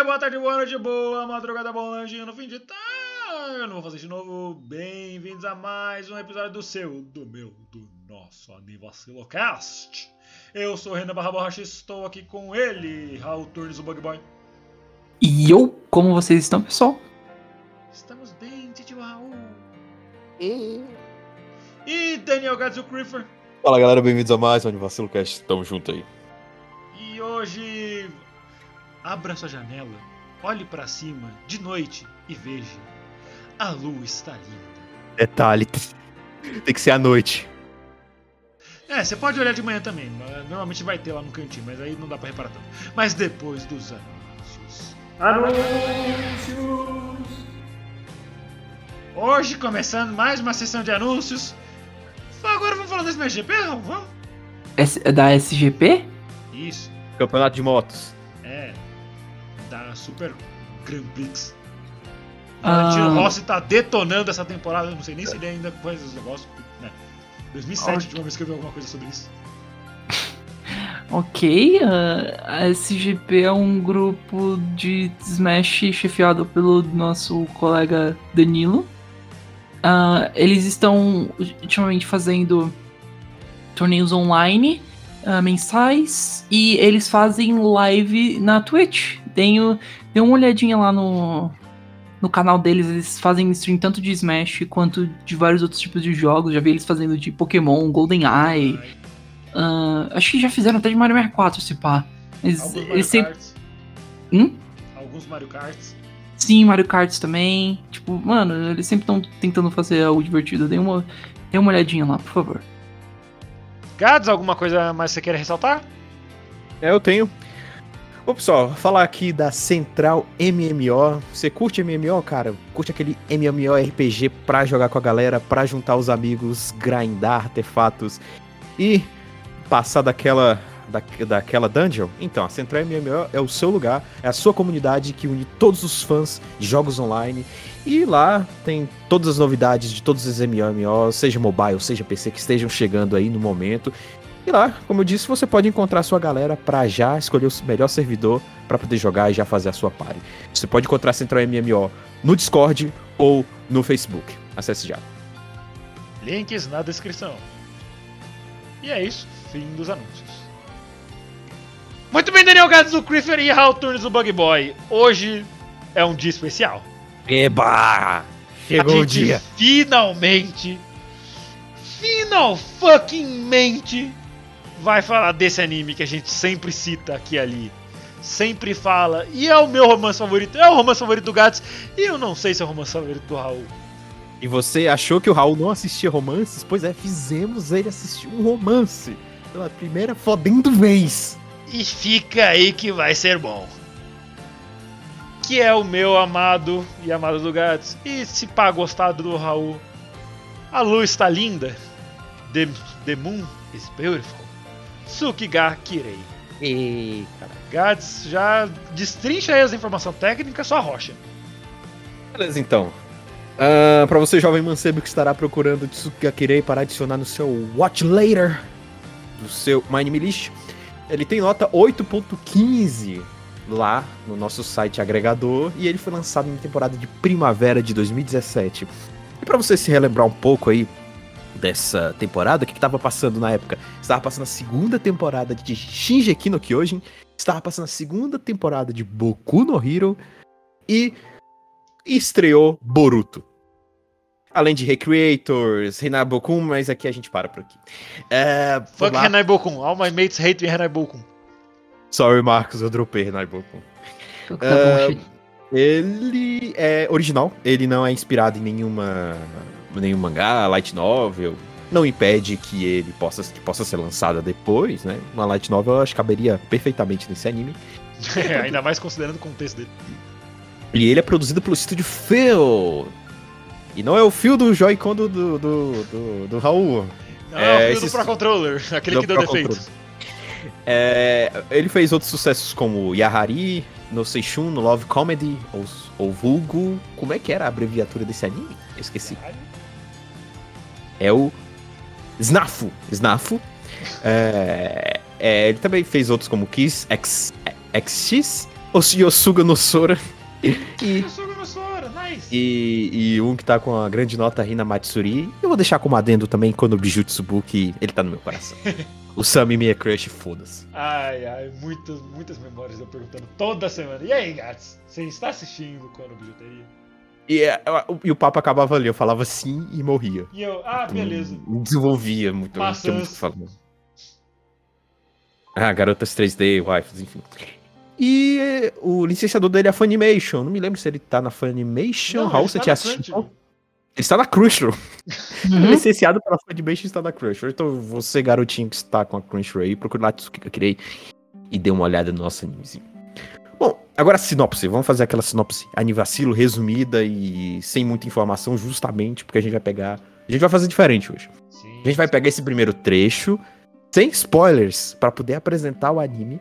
dia, boa tarde, boa noite, boa madrugada, bom lanchinho no fim de tarde. Eu não vou fazer de novo. Bem-vindos a mais um episódio do seu, do meu, do nosso Anivacilocast. Eu sou o Renan Barra Borracha e estou aqui com ele, Raul Turnes, o Bug Boy. E eu, como vocês estão, pessoal? Estamos bem, tio Raul. E Daniel Gads, o Creeper. Fala galera, bem-vindos a mais um Anivacilo Cast. Tamo junto aí. E hoje, abra sua janela, olhe pra cima de noite e veja. A lua está linda. Detalhe, tem que ser à noite. É, você pode olhar de manhã também. mas Normalmente vai ter lá no cantinho, mas aí não dá pra reparar tanto. Mas depois dos anúncios. Anúncios! Hoje começando mais uma sessão de anúncios. Agora vamos falar desse MGP, Raul? Vamos? S- é da SGP? Isso, Campeonato de motos. Da Super Grand Prix. Ah. Valentino Rossi tá detonando essa temporada. Não sei nem se ele ainda faz os negócios. Né? 2007, a última vez que eu vi alguma coisa sobre isso. Ok, ah, a SGP é um grupo de Smash chefiado pelo nosso colega Danilo. Ah, eles estão ultimamente fazendo torneios online ah, mensais e eles fazem live na Twitch. Tenho, dê uma olhadinha lá no, no canal deles, eles fazem stream tanto de Smash quanto de vários outros tipos de jogos. Já vi eles fazendo de Pokémon, GoldenEye. ah, acho que já fizeram até de Mario 64, se pá. Mas Alguns Mario eles sempre. Karts. Hum? Alguns Mario Karts. Sim, Mario Kart também. Tipo, mano, eles sempre estão tentando fazer algo divertido. Dê uma, dê uma olhadinha lá, por favor. Gads, alguma coisa mais que você queira ressaltar? É, eu tenho. Bom, pessoal, falar aqui da Central MMO. Você curte MMO, cara? Curte aquele MMORPG pra jogar com a galera, pra juntar os amigos, grindar artefatos e passar daquela, da, daquela dungeon? Então, a Central MMO é o seu lugar, é a sua comunidade que une todos os fãs de jogos online. E lá tem todas as novidades de todos os MMOs, seja mobile, seja PC, que estejam chegando aí no momento. E lá, como eu disse, você pode encontrar a sua galera pra já escolher o melhor servidor pra poder jogar e já fazer a sua party. Você pode encontrar a Central MMO no Discord ou no Facebook. Acesse já. Links na descrição. E é isso, fim dos anúncios. Muito bem, Daniel Gads do Creeper e Hal Turns do Bug Boy. Hoje é um dia especial. Eba! Chegou A o dia. Finalmente, final fucking mente, vai falar desse anime que a gente sempre cita aqui e ali. Sempre fala, e é o meu romance favorito, é o romance favorito do Gats, e eu não sei se é o romance favorito do Raul. E você achou que o Raul não assistia romances? Pois é, fizemos ele assistir um romance. Pela primeira fodendo vez. E fica aí que vai ser bom. Que é o meu amado e amado do Gats. E se pá gostado do Raul. A luz está linda. The, the moon is beautiful. Sukiga Kirei. Ei, cara. Gats já destrincha aí as informações técnicas, só rocha. Beleza, então. Ah, pra você, jovem mancebo que estará procurando Tsukakirei para adicionar no seu Watch Later do seu My Anime List, ele tem nota 8.15 lá no nosso site agregador e ele foi lançado na temporada de primavera de 2017. E pra você se relembrar um pouco aí dessa temporada, o que, que tava passando na época? Estava passando a segunda temporada de Shinjeki no Kyojin, estava passando a segunda temporada de Boku no Hero e estreou Boruto. Além de Recreators, Renai Bokun, mas aqui a gente para por aqui. É, Fuck. Renai Bokun. All my mates hate Renai Bokun. Sorry, Marcos, eu dropei Renai Bokun. Achei. Ele é original, ele não é inspirado em nenhuma nenhum mangá, light novel. Não impede que ele possa, que possa ser lançada depois, né? Uma light novel eu acho que caberia perfeitamente nesse anime. É, ainda mais considerando o contexto dele. E ele é produzido pelo estúdio Phil. E não é o fio do Joy-Con do, do, do, do, Raul. Não, É, é, o esses- do Pro Controller, aquele Do que deu Pro defeitos. É, ele fez outros sucessos como Yahari, No Seishun, no Love Comedy, ou, ou Vulgo. Como é que era a abreviatura desse anime? Eu esqueci. É o Snafu. Snafu. É, é, ele também fez outros como Kiss, X, XX, Yosuga no Sora. E, e, e um que tá com a grande nota Rina Matsuri. Eu vou deixar como adendo também quando o Bijutsu que ele tá no meu coração. o Sami Mia Crush, foda-se. Ai, ai, muitas, muitas memórias eu perguntando toda semana. E aí, Gats, você está assistindo quando bijuteria? E, é, o- e o papo acabava ali, eu falava sim e morria. E eu, ah, beleza. Desenvolvia muito. muito que. Ah, garotas 3D, waifus, enfim. E o licenciador dele é a Funimation. Não me lembro se ele tá na Funimation. Não, ele você tá tinha na assistido? Crunchyroll. Ele está na Crunchyroll. Uhum. licenciado pela Funimation está na Crunchyroll. Então você, garotinho que está com a Crunchyroll aí, procure lá Tsuki Kirei e dê uma olhada no nosso animezinho. Agora sinopse. Vamos fazer aquela sinopse anivacilo, resumida e sem muita informação, justamente porque a gente vai pegar... A gente vai fazer diferente hoje. Sim. A gente vai pegar esse primeiro trecho, sem spoilers, pra poder apresentar o anime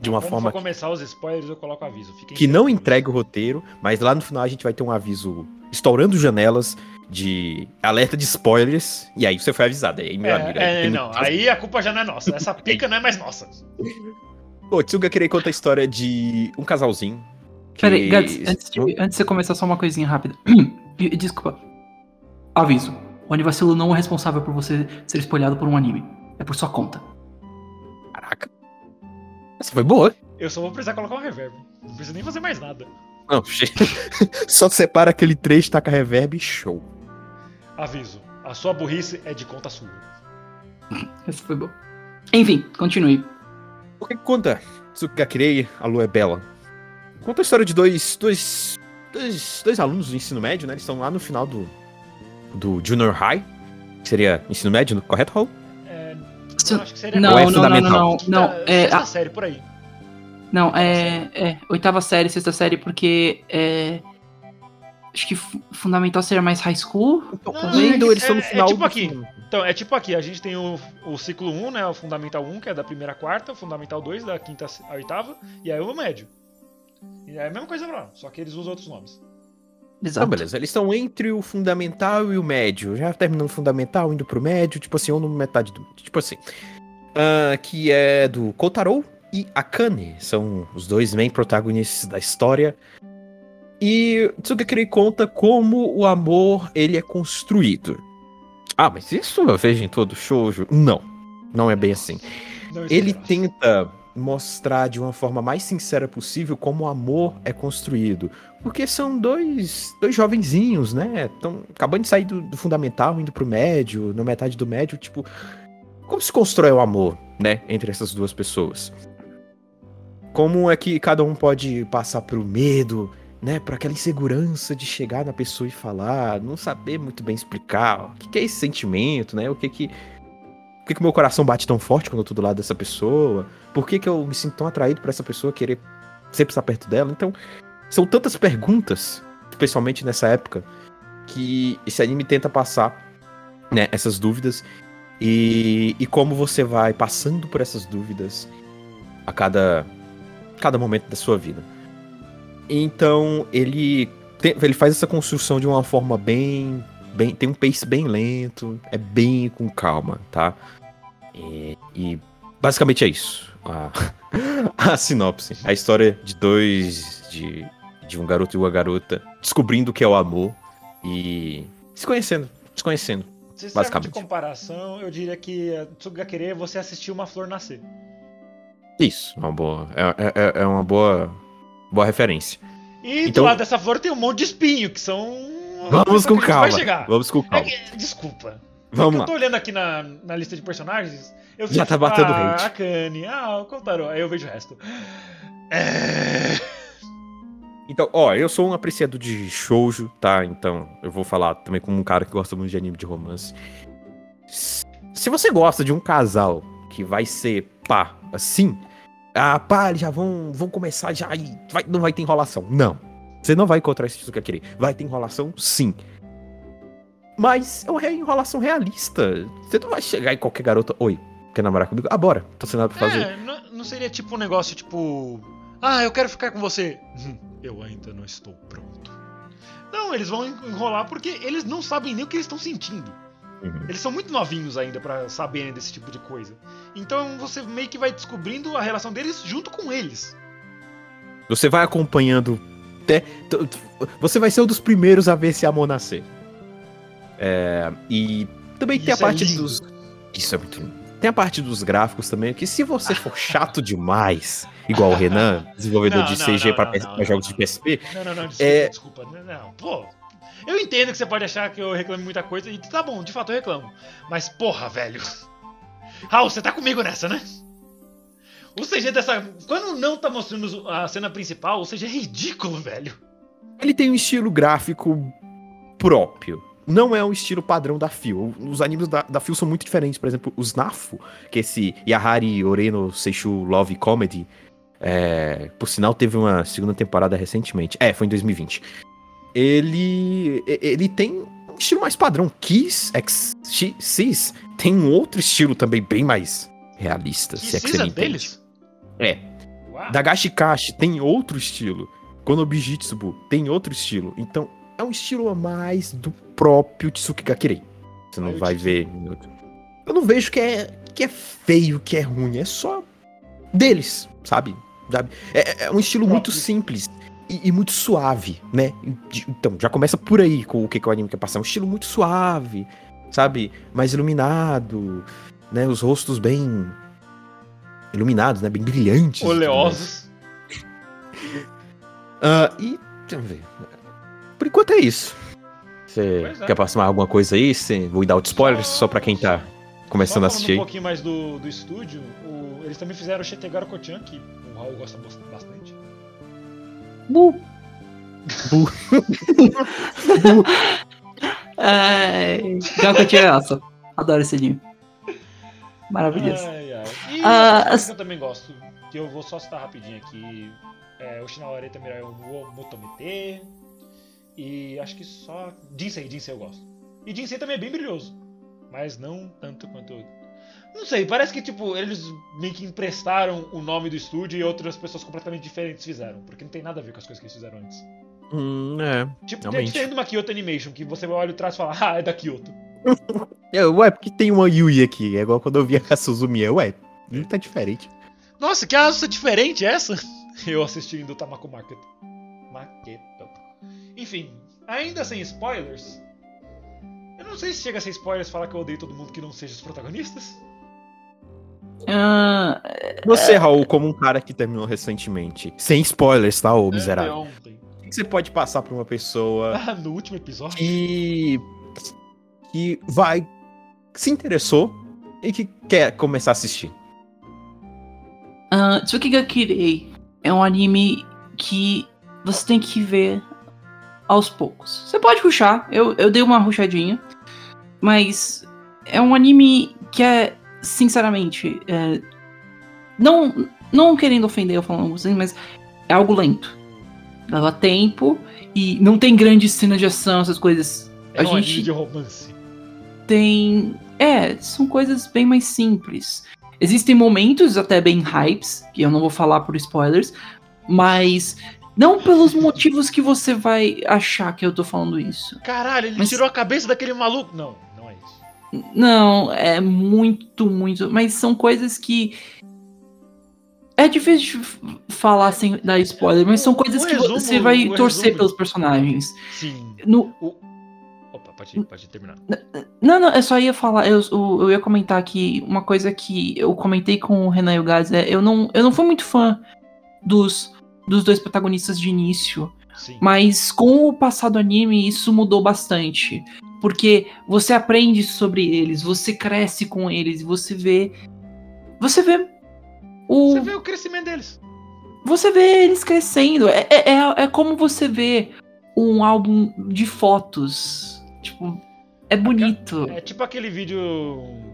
de uma forma for começar os spoilers, eu coloco aviso. Fiquem que não entregue o roteiro, mas lá no final a gente vai ter um aviso estourando janelas de alerta de spoilers, e aí você foi avisado. Aí, meu É, amigo, aí é, não, muito- aí a culpa já não é nossa. Essa pica não é mais nossa. Pô, Tsuga queria contar a história de um casalzinho. que- Peraí, Gats, antes de, antes de você começar, só uma coisinha rápida. E- Desculpa. Aviso. O Anivacilo não é responsável por você ser espolhado por um anime. É por sua conta. Caraca. Essa foi boa. Eu só vou precisar colocar um reverb. Não preciso nem fazer mais nada. Não, só separa aquele trecho, taca reverb e show. Aviso. A sua burrice é de conta sua. Essa foi boa. Enfim, continue. O que que conta? Tsuga Kirei, a lua é bela. Conta a história de dois, dois, dois, dois alunos do ensino médio, né? Eles estão lá no final do, do Junior High, que seria ensino médio, correto, Raul? É, eu acho que seria Não, é não, não, não, fundamental? não, não. É, sexta a- série, por aí. não, é, é. Oitava série, sexta série, porque é. Acho que fu- fundamental seria mais high school. Não, comendo, é eles estão no é- é final tipo do aqui. Então, é tipo aqui, a gente tem o, o ciclo 1, né? O Fundamental 1, que é da primeira à quarta, o Fundamental 2, da quinta à oitava, e aí o médio. E é a mesma coisa pra lá, só que eles usam outros nomes. Exato. Então, beleza. Eles estão entre o fundamental e o médio. Já terminando o fundamental, indo pro médio, tipo assim, ou no metade do. Tipo assim. Ah, que é do Kotaro e Akane. São os dois main protagonistas da história. E Tsugakirei conta como o amor ele é construído. Ah, mas isso eu vejo em todo shoujo? Não. Não é bem assim. Ele tenta mostrar de uma forma mais sincera possível como o amor é construído. Porque são dois, dois jovenzinhos, né? Estão acabando de sair do, do fundamental, indo pro médio, na metade do médio, tipo. Como se constrói o amor, né? Entre essas duas pessoas. Como é que cada um pode passar pro medo, né? Por aquela insegurança de chegar na pessoa e falar, não saber muito bem explicar o que, que é esse sentimento, né? O que que. Por que, que meu coração bate tão forte quando eu tô do lado dessa pessoa? Por que, que eu me sinto tão atraído por essa pessoa, querer sempre estar perto dela? Então, são tantas perguntas, especialmente nessa época, que esse anime tenta passar né, essas dúvidas e, e como você vai passando por essas dúvidas a cada, cada momento da sua vida. Então, ele, tem- ele faz essa construção de uma forma bem, bem. Tem um pace bem lento, é bem com calma, tá? E, e basicamente é isso. A, a sinopse. A história de dois. De, de um garoto e uma garota descobrindo o que é o amor e se conhecendo. Se conhecendo. Se basicamente. de comparação, eu diria que a Tsugakere é você assistir uma flor nascer. Isso, uma boa. É, é, é uma boa. Boa referência. E Então- do lado dessa flor tem um monte de espinho, que são. Vamos com calma. Vamos com É calma. que- desculpa. Vamos eu lá. tô olhando aqui na, na lista de personagens. Eu Já tá batendo ah, hate. A Kanye, ah, o Kotaro. Aí eu vejo o resto. É... Então, ó, eu sou um apreciador de shoujo, tá? Então, eu vou falar também como um cara que gosta muito de anime de romance. Se você gosta de um casal que vai ser pá, assim, ah, pá, já vão, vão começar já e vai- não vai ter enrolação. Não. Você não vai encontrar isso que você quer querer. Vai ter enrolação, sim. Mas é uma enrolação realista. Você não vai chegar em qualquer garota. Oi, quer namorar comigo? Ah, bora. Tô sem nada pra fazer. É, não, não seria tipo um negócio tipo. Ah, eu quero ficar com você. Hum, Eu ainda não estou pronto. Não, eles vão enrolar porque eles não sabem nem o que eles estão sentindo. Uhum. Eles são muito novinhos ainda pra saberem desse tipo de coisa. Então você meio que vai descobrindo a relação deles junto com eles. Você vai acompanhando. até- Você vai ser um dos primeiros a ver esse amor nascer. É, e também tem a Isso é parte dos. Isso é muito lindo. Tem a parte dos gráficos também, que se você for chato demais, igual o Renan, desenvolvedor Não, de CG pra jogos de PSP, Não, não, não, desculpa, É- desculpa. Não, não, pô. Eu entendo que você pode achar que eu reclamo muita coisa, e tá bom, de fato eu reclamo. Mas porra, velho. Raul, você tá comigo nessa, né? O CG dessa. Quando não tá mostrando a cena principal, o CG é ridículo, velho. ele tem um estilo gráfico próprio. Não é um estilo padrão da Phil. Os animes da, da Phil são muito diferentes. Por exemplo, os Nafu, que é esse Yahari Oreno Seishu Love Comedy, é, por sinal teve uma segunda temporada recentemente. É, foi em 2020. Ele, ele tem um estilo mais padrão. Kiss Cis tem um outro estilo também bem mais realista, se é que você me entende. deles? É. Uau. Dagashi Kashi tem outro estilo. Konobijitsubu tem outro estilo. Então, é um estilo a mais do próprio Tsuki Gakirei. Você não Aí vai ver. Eu não vejo que é, que é feio, que é ruim. É só deles, sabe? Sabe? É, é um estilo muito simples e, e muito suave, né? Então, já começa por aí com o que, que o anime quer passar. Um estilo muito suave, sabe? Mais iluminado, né? Os rostos bem iluminados, né? Bem brilhantes. Oleosos. Ah, e. Deixa eu ver. Por enquanto é isso. Você é. quer passar alguma coisa aí? Cê- Vou dar out spoilers só pra quem tá começando a Só assistir um pouquinho mais do, do estúdio, o- eles também fizeram o Shetegaru Kochan, que o Raul gosta bas- bastante. Bu. Ai, Gal que eu tirei essa. Adoro esse anime. Maravilhoso. Ai, ai. E Ah, as- que eu também gosto, que eu vou só citar rapidinho aqui, é o Shinawareta Mirai wo Motomete, e acho que só Jinsei, Jinsei eu gosto. E Jinsei também é bem brilhoso, mas não tanto quanto... Não sei, parece que tipo, eles meio que emprestaram o nome do estúdio e outras pessoas completamente diferentes fizeram, porque não tem nada a ver com as coisas que eles fizeram antes. Hum, é. Tipo, é Realmente. diferente de uma Kyoto Animation, que você olha atrás e fala, ah, é da Kyoto. É, Ué, porque tem uma Yui aqui. É igual quando eu via a Suzumiya. Ué, não tá diferente. Nossa, que asa diferente essa! Eu assistindo o Tamako Market. Marketo. Enfim, ainda sem spoilers. Eu não sei se chega a ser spoilers falar que eu odeio todo mundo que não seja os protagonistas. Ah, Você, Raul, como um cara que terminou recentemente, sem spoilers, tá, ô miserável? É, ontem. O que você pode passar pra uma pessoa Ah, no último episódio. que. que vai. se interessou e que quer começar a assistir? ah, Tsukika Kirei é um anime que você tem que ver aos poucos. Você pode ruxar, eu, eu dei uma ruxadinha, mas é um anime que é, sinceramente, é, não, não querendo ofender eu falando assim, mas é algo lento. Leva tempo e não tem grandes cenas de ação, essas coisas. É a um gente- de romance. tem. É, são coisas bem mais simples. Existem momentos até bem hypes, que eu não vou falar por spoilers, mas não pelos motivos que você vai achar que eu tô falando isso. Caralho, ele Mas- tirou a cabeça daquele maluco. Não, não é muito, muito. Mas são coisas que. É difícil falar sem dar spoiler, mas são coisas o que resumo- você vai torcer resumo- pelos personagens. Sim. No, Opa, pode, pode terminar. Não, não, eu só ia falar, eu, eu, ia comentar aqui uma coisa que eu comentei com o Renan e o Gaz, é, eu não, eu não fui muito fã dos, dos dois protagonistas de início, Sim. mas com o passar do anime isso mudou bastante, porque você aprende sobre eles, você cresce com eles, você vê, você vê o, Você vê o crescimento deles. você vê eles crescendo. É, é, é- é como você vê um álbum de fotos. Tipo, é bonito. É tipo aquele vídeo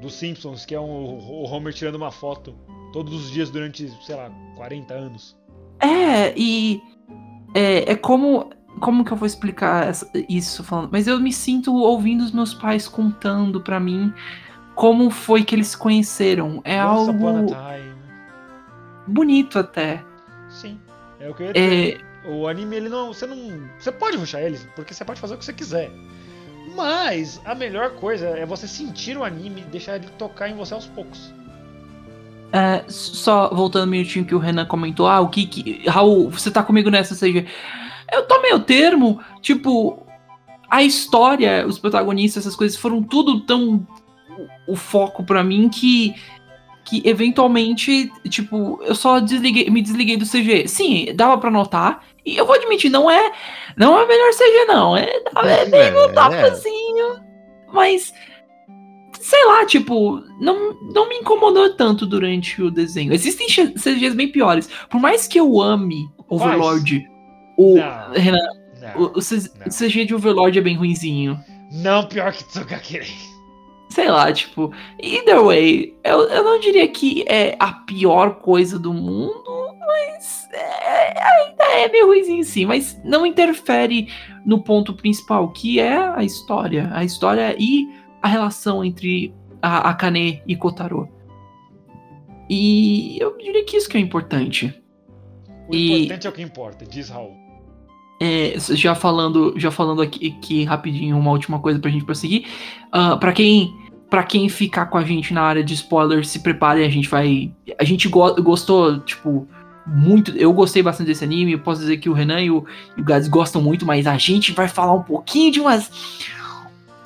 dos Simpsons, que é um, o Homer tirando uma foto todos os dias durante, sei lá, 40 anos. É, e é, é como. Como que eu vou explicar essa- isso falando? Mas eu me sinto ouvindo os meus pais contando pra mim como foi que eles se conheceram. É Once Upon a algo Time. bonito até. Sim. É o que eu ia dizer. É, O anime, ele não. Você não. Você pode ruxar ele, porque você pode fazer o que você quiser. Mas a melhor coisa é você sentir o anime e deixar ele tocar em você aos poucos. é, só voltando um minutinho que o Renan comentou, ah, o que que. Raul, você tá comigo nessa CG? Eu tô meio termo, tipo, a história, os protagonistas, essas coisas foram tudo tão o, o foco pra mim que que eventualmente, tipo, eu só desliguei, me desliguei do CG. Sim, dava pra notar. E eu vou admitir, não é, não é a melhor CG não, é, é meio É, tapazinho, mas sei lá, tipo, não, não me incomodou tanto durante o desenho. Existem CGs bem piores. Por mais que eu ame Overlord, o Não. Renan, Não. o, o não. CG de Overlord é bem ruinzinho. Não pior que Tsugakirei. Sei lá, tipo, either way, eu, eu não diria que é a pior coisa do mundo, mas é- ainda é meio ruimzinho sim, mas não interfere no ponto principal, que é a história. A história e a relação entre a Akane e Kotaro. E eu diria que isso que é importante. O E- importante é o que importa, diz Raul. É, já falando, já falando aqui, aqui rapidinho uma última coisa pra gente prosseguir. Ah, pra quem para quem ficar com a gente na área de spoilers, se prepare, a gente vai a gente go- gostou, tipo, muito, eu gostei bastante desse anime, posso dizer que o Renan e o, e o Gads gostam muito, mas a gente vai falar um pouquinho de umas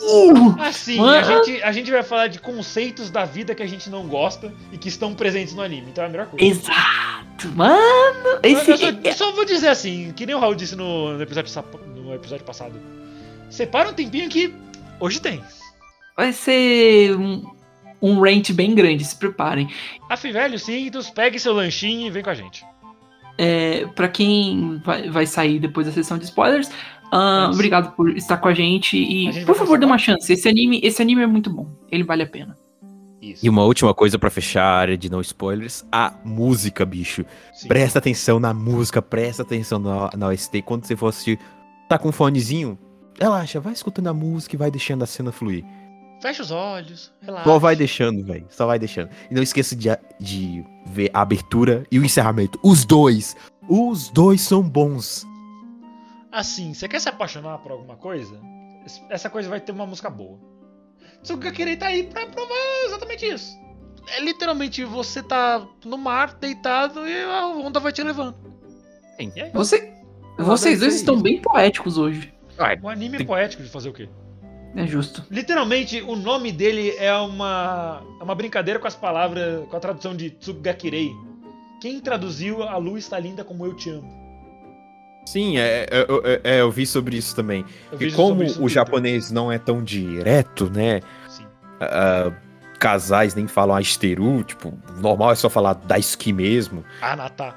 Uh, Assim, a gente, a gente vai falar de conceitos da vida que a gente não gosta e que estão presentes no anime, então é a melhor coisa. exato, mano. Esse eu só, eu só vou dizer assim, que nem o Raul disse no, no episódio, no episódio passado. Separa um tempinho que hoje tem. vai ser um, um rant bem grande, se preparem. Afe velho, cintos, pegue seu lanchinho e vem com a gente. É, para quem vai, vai sair depois da sessão de spoilers, ah, Antes. obrigado por estar com a gente e A gente por favor dê uma chance. Esse anime, esse anime é muito bom, ele vale a pena. Isso. E uma última coisa pra fechar a área de não spoilers, a música, bicho. Sim. Presta atenção na música, presta atenção na, na OST. Quando você for assistir, tá com um fonezinho, relaxa, vai escutando a música e vai deixando a cena fluir. Fecha os olhos, relaxa. Só vai deixando, velho. Só vai deixando. E não esqueça de, de ver a abertura e o encerramento. Os dois. Os dois são bons. Assim, você quer se apaixonar por alguma coisa? Es- Essa coisa vai ter uma música boa. Tsugakirei tá aí pra provar exatamente isso. É literalmente você tá no mar, deitado, e a onda vai te levando. É. Você, vocês dois estão bem poéticos hoje. Um anime poético de fazer o quê? É justo. Literalmente, o nome dele é uma, é uma brincadeira com as palavras, com a tradução de Tsugakirei. Quem traduziu a lua está linda como eu te amo? Sim, é, é, é, é, eu vi sobre isso também. E como o japonês não é tão direto, né? Sim. ah, casais nem falam asteru, tipo, normal é só falar daisuki mesmo. Anata.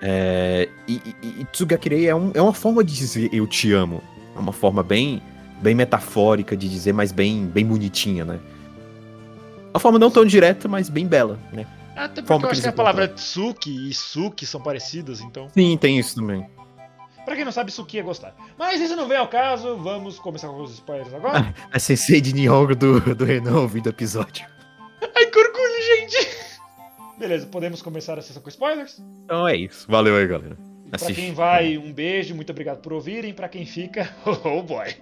É, e, e, e Tsugakirei é, um, é uma forma de dizer eu te amo. É uma forma bem, bem metafórica de dizer, mas bem, bem bonitinha, né? Uma forma não tão direta, mas bem bela, né? Até porque Forma eu que acho que a eles palavra Tsuki e Suki são parecidas, então. Sim, tem isso também. Pra quem não sabe, Suki é gostar. Mas isso não vem ao caso, vamos começar com os spoilers agora. A sensei de Nihongo do, do Renan ouvindo o episódio. Ai, que orgulho, gente! Beleza, podemos começar a sessão com spoilers? Então é isso. Valeu aí, galera. Pra Assiste. quem vai, um beijo, muito obrigado por ouvirem. Pra quem fica, oh boy.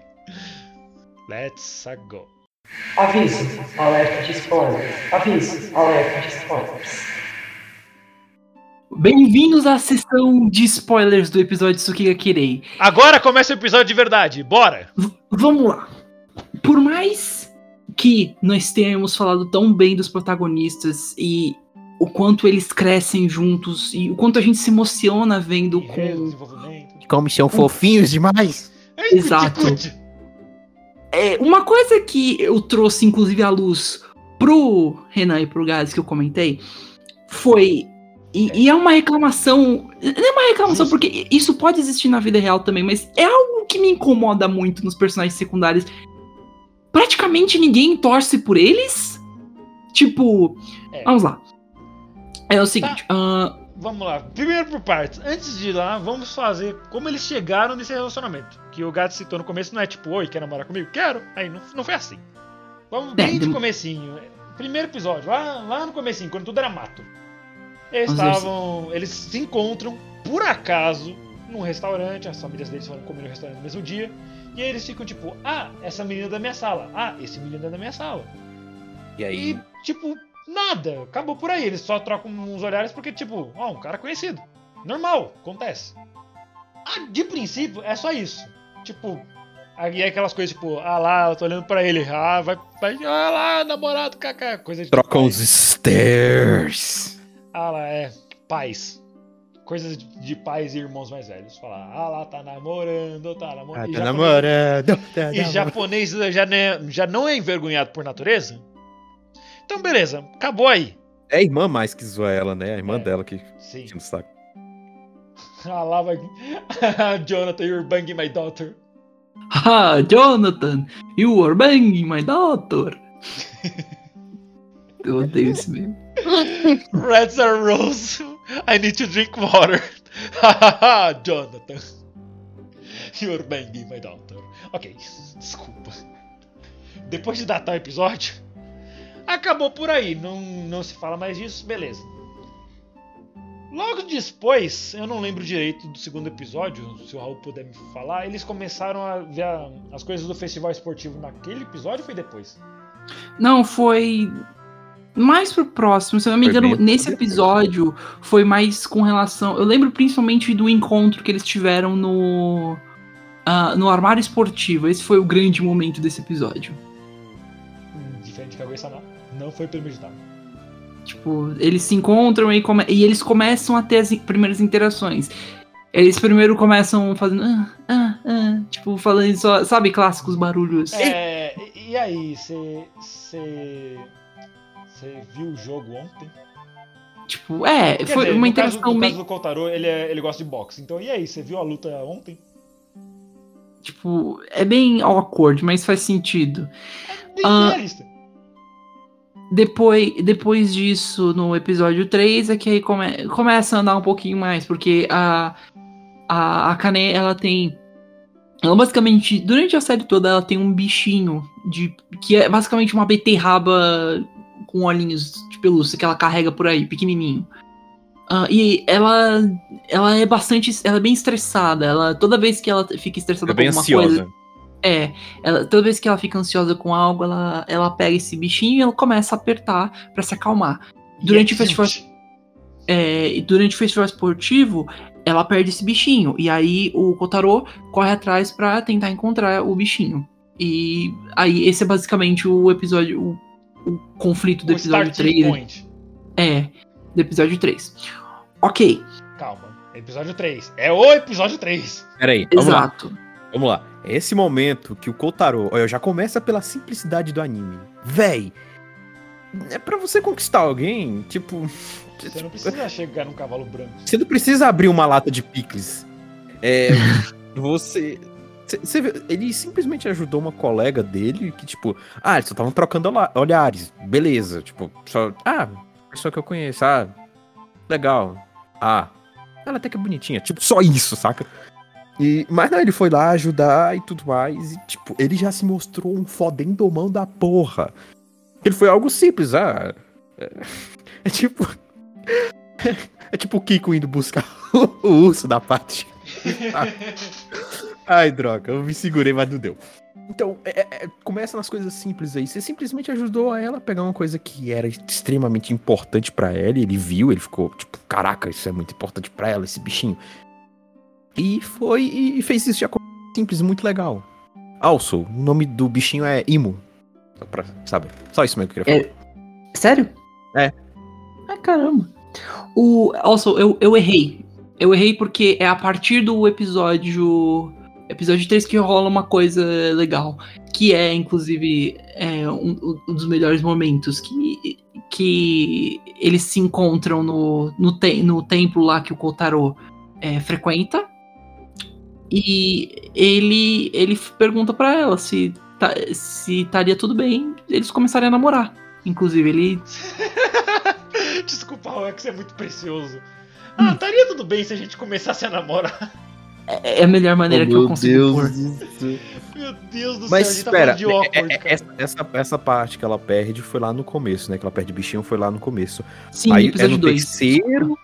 Let's go. Aviso, alerta de spoilers. Aviso, alerta de spoilers. Bem-vindos à sessão de spoilers do episódio Tsukiga Kirei. Agora começa o episódio de verdade, bora! Vamos lá. Por mais que nós tenhamos falado tão bem dos protagonistas e o quanto eles crescem juntos e o quanto a gente se emociona vendo Enredo, com. Como são fofinhos demais. Ai, Exato. É, uma coisa que eu trouxe, inclusive, à luz pro Renan e pro Gás que eu comentei foi E, e é uma reclamação. Não é uma reclamação, porque isso pode existir na vida real também, mas é algo que me incomoda muito nos personagens secundários. Praticamente ninguém torce por eles. Tipo, É. vamos lá. É o seguinte, ah, Vamos lá, primeiro por partes. Antes de ir lá, vamos fazer como eles chegaram nesse relacionamento. Que o gato citou no começo, não é tipo, oi, quer namorar comigo? Quero. Aí não, não foi assim. Vamos É, bem de comecinho. Primeiro episódio, lá, lá no comecinho, quando tudo era mato. Eles estavam. Eles se encontram, por acaso, num restaurante, as famílias deles foram comer no restaurante no mesmo dia. E aí eles ficam tipo, ah, essa menina é da minha sala. Ah, esse menino é da minha sala. E aí? E, tipo, nada. Acabou por aí. Eles só trocam uns olhares porque, tipo, ó, um cara conhecido. Normal, acontece. Ah, de princípio, é só isso. Tipo, aí é aquelas coisas, tipo, ah lá, eu tô olhando pra ele. Ah, vai, vai ah lá, namorado, kaká. Coisa de Trocam os stairs. Ah lá, é, pais. Coisas de, pais e irmãos mais velhos. Falar, ah lá, tá namorando, tá namorando. Ah, tá namorando. tá E japonês já, não é- já não é envergonhado por natureza? Então, beleza, acabou aí. É a irmã mais que zoa ela, né? A irmã É. dela que Sim. tinha no saco. Ah, lá vai. Jonathan, you're banging my daughter. ah, Jonathan, you are banging my daughter. Eu odeio esse meme. Reds are rose. I need to drink water. Jonathan. You're banging my daughter. Ok, desculpa. Depois de datar o episódio, acabou por aí. Não, não se fala mais disso, beleza. Logo depois, eu não lembro direito do segundo episódio, se o Raul puder me falar, eles começaram a ver as coisas do festival esportivo naquele episódio ou foi depois? Não, foi mais pro próximo. Se eu não me engano, nesse episódio foi mais com relação. Eu lembro principalmente do encontro que eles tiveram no. ah, no armário esportivo. Esse foi o grande momento desse episódio. Hum, Diferente de Kaguya-sama, não foi premeditado. Tipo, eles se encontram e, come- e eles começam a ter as in- primeiras interações. Eles primeiro começam fazendo. Ah, ah, ah, tipo, falando só. Sabe, clássicos barulhos. É, e, e aí, você. Você. Você viu o jogo ontem? Tipo, é, Quer foi dizer, uma no caso- interação No caso do Kotaro, ele, é- ele gosta de boxe. Então, e aí, você viu a luta ontem? Tipo, é bem awkward, mas faz sentido. Bem Ah. Depois, depois disso, no episódio 3, é que aí come- começa a andar um pouquinho mais, porque a, a, a Kane, ela tem. Ela basicamente, durante a série toda, ela tem um bichinho de. que é basicamente uma beterraba com olhinhos de pelúcia que ela carrega por aí, pequenininho. Ah, e ela, ela é bastante. Ela é bem estressada. Ela, toda vez que ela fica estressada É bem com alguma ansiosa. coisa. É, ela- toda vez que ela fica ansiosa com algo, ela, ela pega esse bichinho e ela começa a apertar pra se acalmar. Durante E o é festival, é, durante o festival esportivo, ela perde esse bichinho. E aí o Kotaro corre atrás pra tentar encontrar o bichinho. E aí esse é basicamente o episódio, o, o conflito do O episódio starting 3. point. É, do episódio 3. Ok, Calma. Episódio 3. É o episódio 3. Peraí, vamos lá. exato. Vamos lá. É esse momento que o Kotaro, olha, já começa pela simplicidade do anime. Véi, é pra você conquistar alguém, tipo, Você não precisa chegar num cavalo branco. você não precisa abrir uma lata de picles. É, você cê- cê vê, ele simplesmente ajudou uma colega dele que tipo, ah, eles só estavam trocando olhares. Beleza, tipo, só, ah, pessoa que eu conheço, ah, legal. Ah, ela até que é bonitinha, tipo, só isso, saca? E, mas não, ele foi lá ajudar e tudo mais. E, tipo, ele já se mostrou um fodendomão da porra. Ele foi algo simples, ah. É, é tipo. É tipo o Kiko indo buscar o urso da parte. Ai, droga, eu me segurei, mas não deu. Então, é- é- começa nas coisas simples aí. Você simplesmente ajudou ela a pegar uma coisa que era extremamente importante pra ela. e Ele viu, ele ficou tipo, caraca, isso é muito importante pra ela, esse bichinho. E foi e fez isso de acordo simples, muito legal. Also, o nome do bichinho é Imo. Só pra saber. Só isso mesmo que eu queria falar. Sério? É. Ah, caramba. O, also, eu, eu errei. Eu errei porque é a partir do episódio. Episódio 3 que rola uma coisa legal. Que é, inclusive, é, um, um dos melhores momentos. Que, que eles se encontram no, no, te- no templo lá que o Kotaro é, frequenta. E ele, ele pergunta pra ela se tá- se estaria tudo bem eles começarem a namorar. Inclusive, ele. Desculpa, Alex, é muito precioso. Ah, estaria tudo bem se a gente começasse a namorar. É é a melhor maneira que eu consigo pôr. Meu Deus do Mas céu, tá espera, awkward, é- é- essa, essa, essa parte que ela perde foi lá no começo, né? Que ela perde bichinho foi lá no começo. Sim, Aí é no 2. terceiro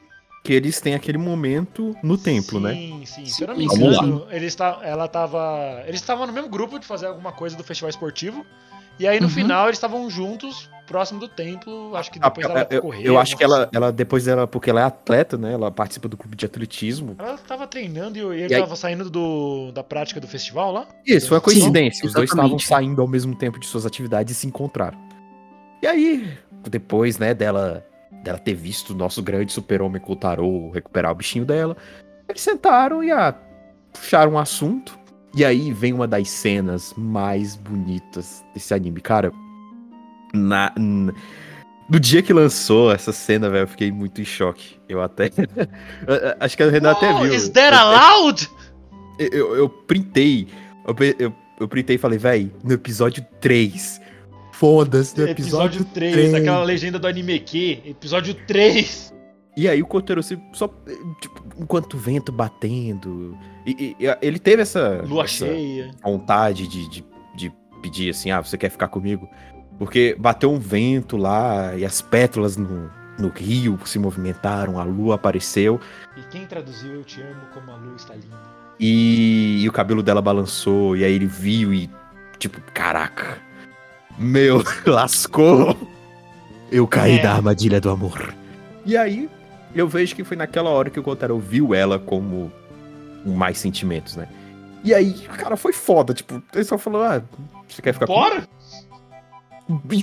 que eles têm aquele momento no templo, né? Sim, sim. Se eu não me Sim, engano, eles tá, ela tava. Eles estavam no mesmo grupo de fazer alguma coisa do festival esportivo. E aí no Uhum. final eles estavam juntos, próximo do templo. Acho que Ah, depois ela eu, correu. eu acho que ela, ela, depois dela, porque ela é atleta, né? Ela participa do clube de atletismo. Ela tava treinando e ele E aí- tava saindo do, da prática do festival lá. Isso, foi uma coincidência. Os dois estavam saindo ao mesmo tempo de suas atividades e se encontraram. E aí, depois, né, dela, dela ter visto o nosso grande super-homem Kotaro recuperar o bichinho dela, eles sentaram e ah, puxaram um assunto. E aí vem uma das cenas mais bonitas desse anime. Cara, na, n- no dia que lançou essa cena, velho, eu fiquei muito em choque. Eu até. Acho que a Renata até Oh, viu. is that allowed? eu, eu, eu printei. Eu, eu, eu printei e falei, véi, no episódio 3. Foda-se, no episódio, 3, 3. aquela legenda do anime Q. Episódio 3. E aí o Kotaro se- só. Tipo, enquanto o vento batendo. E- e ele teve essa. Lua essa cheia. vontade de, de, de pedir assim, ah, você quer ficar comigo? Porque bateu um vento lá e as pétalas no, no rio se movimentaram, a lua apareceu. E quem traduziu Eu Te Amo Como a Lua Está Linda? E, e o cabelo dela balançou, e aí ele viu e, tipo, caraca. Meu, lascou. Eu caí É. da armadilha do amor. E aí, eu vejo que foi naquela hora que o Kotaro viu ela como com mais sentimentos, né? E aí, cara, foi foda, tipo, ele só falou, ah, você quer ficar Bora? comigo?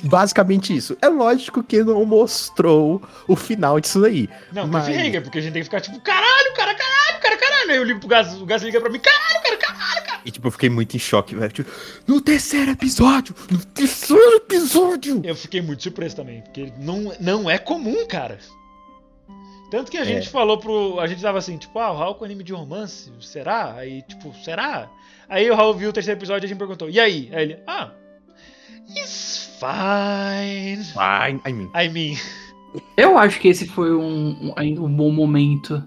Basicamente isso. É lógico que não mostrou o final disso daí. Não, Mas- cliffhanger, porque a gente tem que ficar tipo, caralho, cara, caralho, cara, caralho. Aí eu ligo pro Gás, o Gás liga pra mim, caralho, cara, caralho. E tipo, eu fiquei muito em choque, velho. Tipo, no terceiro episódio! No terceiro episódio! Eu fiquei muito surpreso também, porque não, não é comum, cara. Tanto que a É. gente falou pro. A gente tava assim, tipo, ah, o Raul com anime de romance, será? Aí, tipo, será? Aí o Raul viu o terceiro episódio e a gente perguntou, e aí? Aí ele, ah, it's fine. Ai, ai, mim. I mean, Eu acho que esse foi um, um, um bom momento.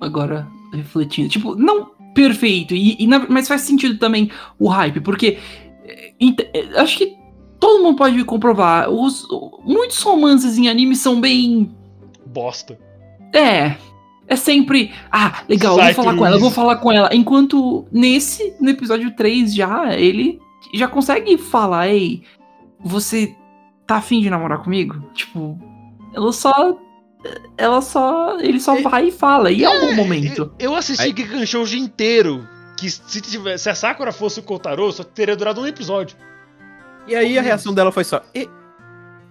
Agora, refletindo. Tipo, não perfeito, e, e na- mas faz sentido também o hype, porque ent- é, acho que todo mundo pode comprovar. Os, muitos romances em anime são bem. bosta. É. É sempre. Ah, legal, eu Sai vou falar com ela, eu vou falar com ela. Enquanto nesse, no episódio 3 já, ele já consegue falar, ei, você tá afim de namorar comigo? Tipo, ela só. Ela só. Ele só É- vai e fala. E é um bom momento. Eu, eu assisti Aí- Gekan Shoujo inteiro. Que se, tivesse, se a Sakura fosse o Kotaro, só teria durado um episódio. E aí a reação dela foi só. E,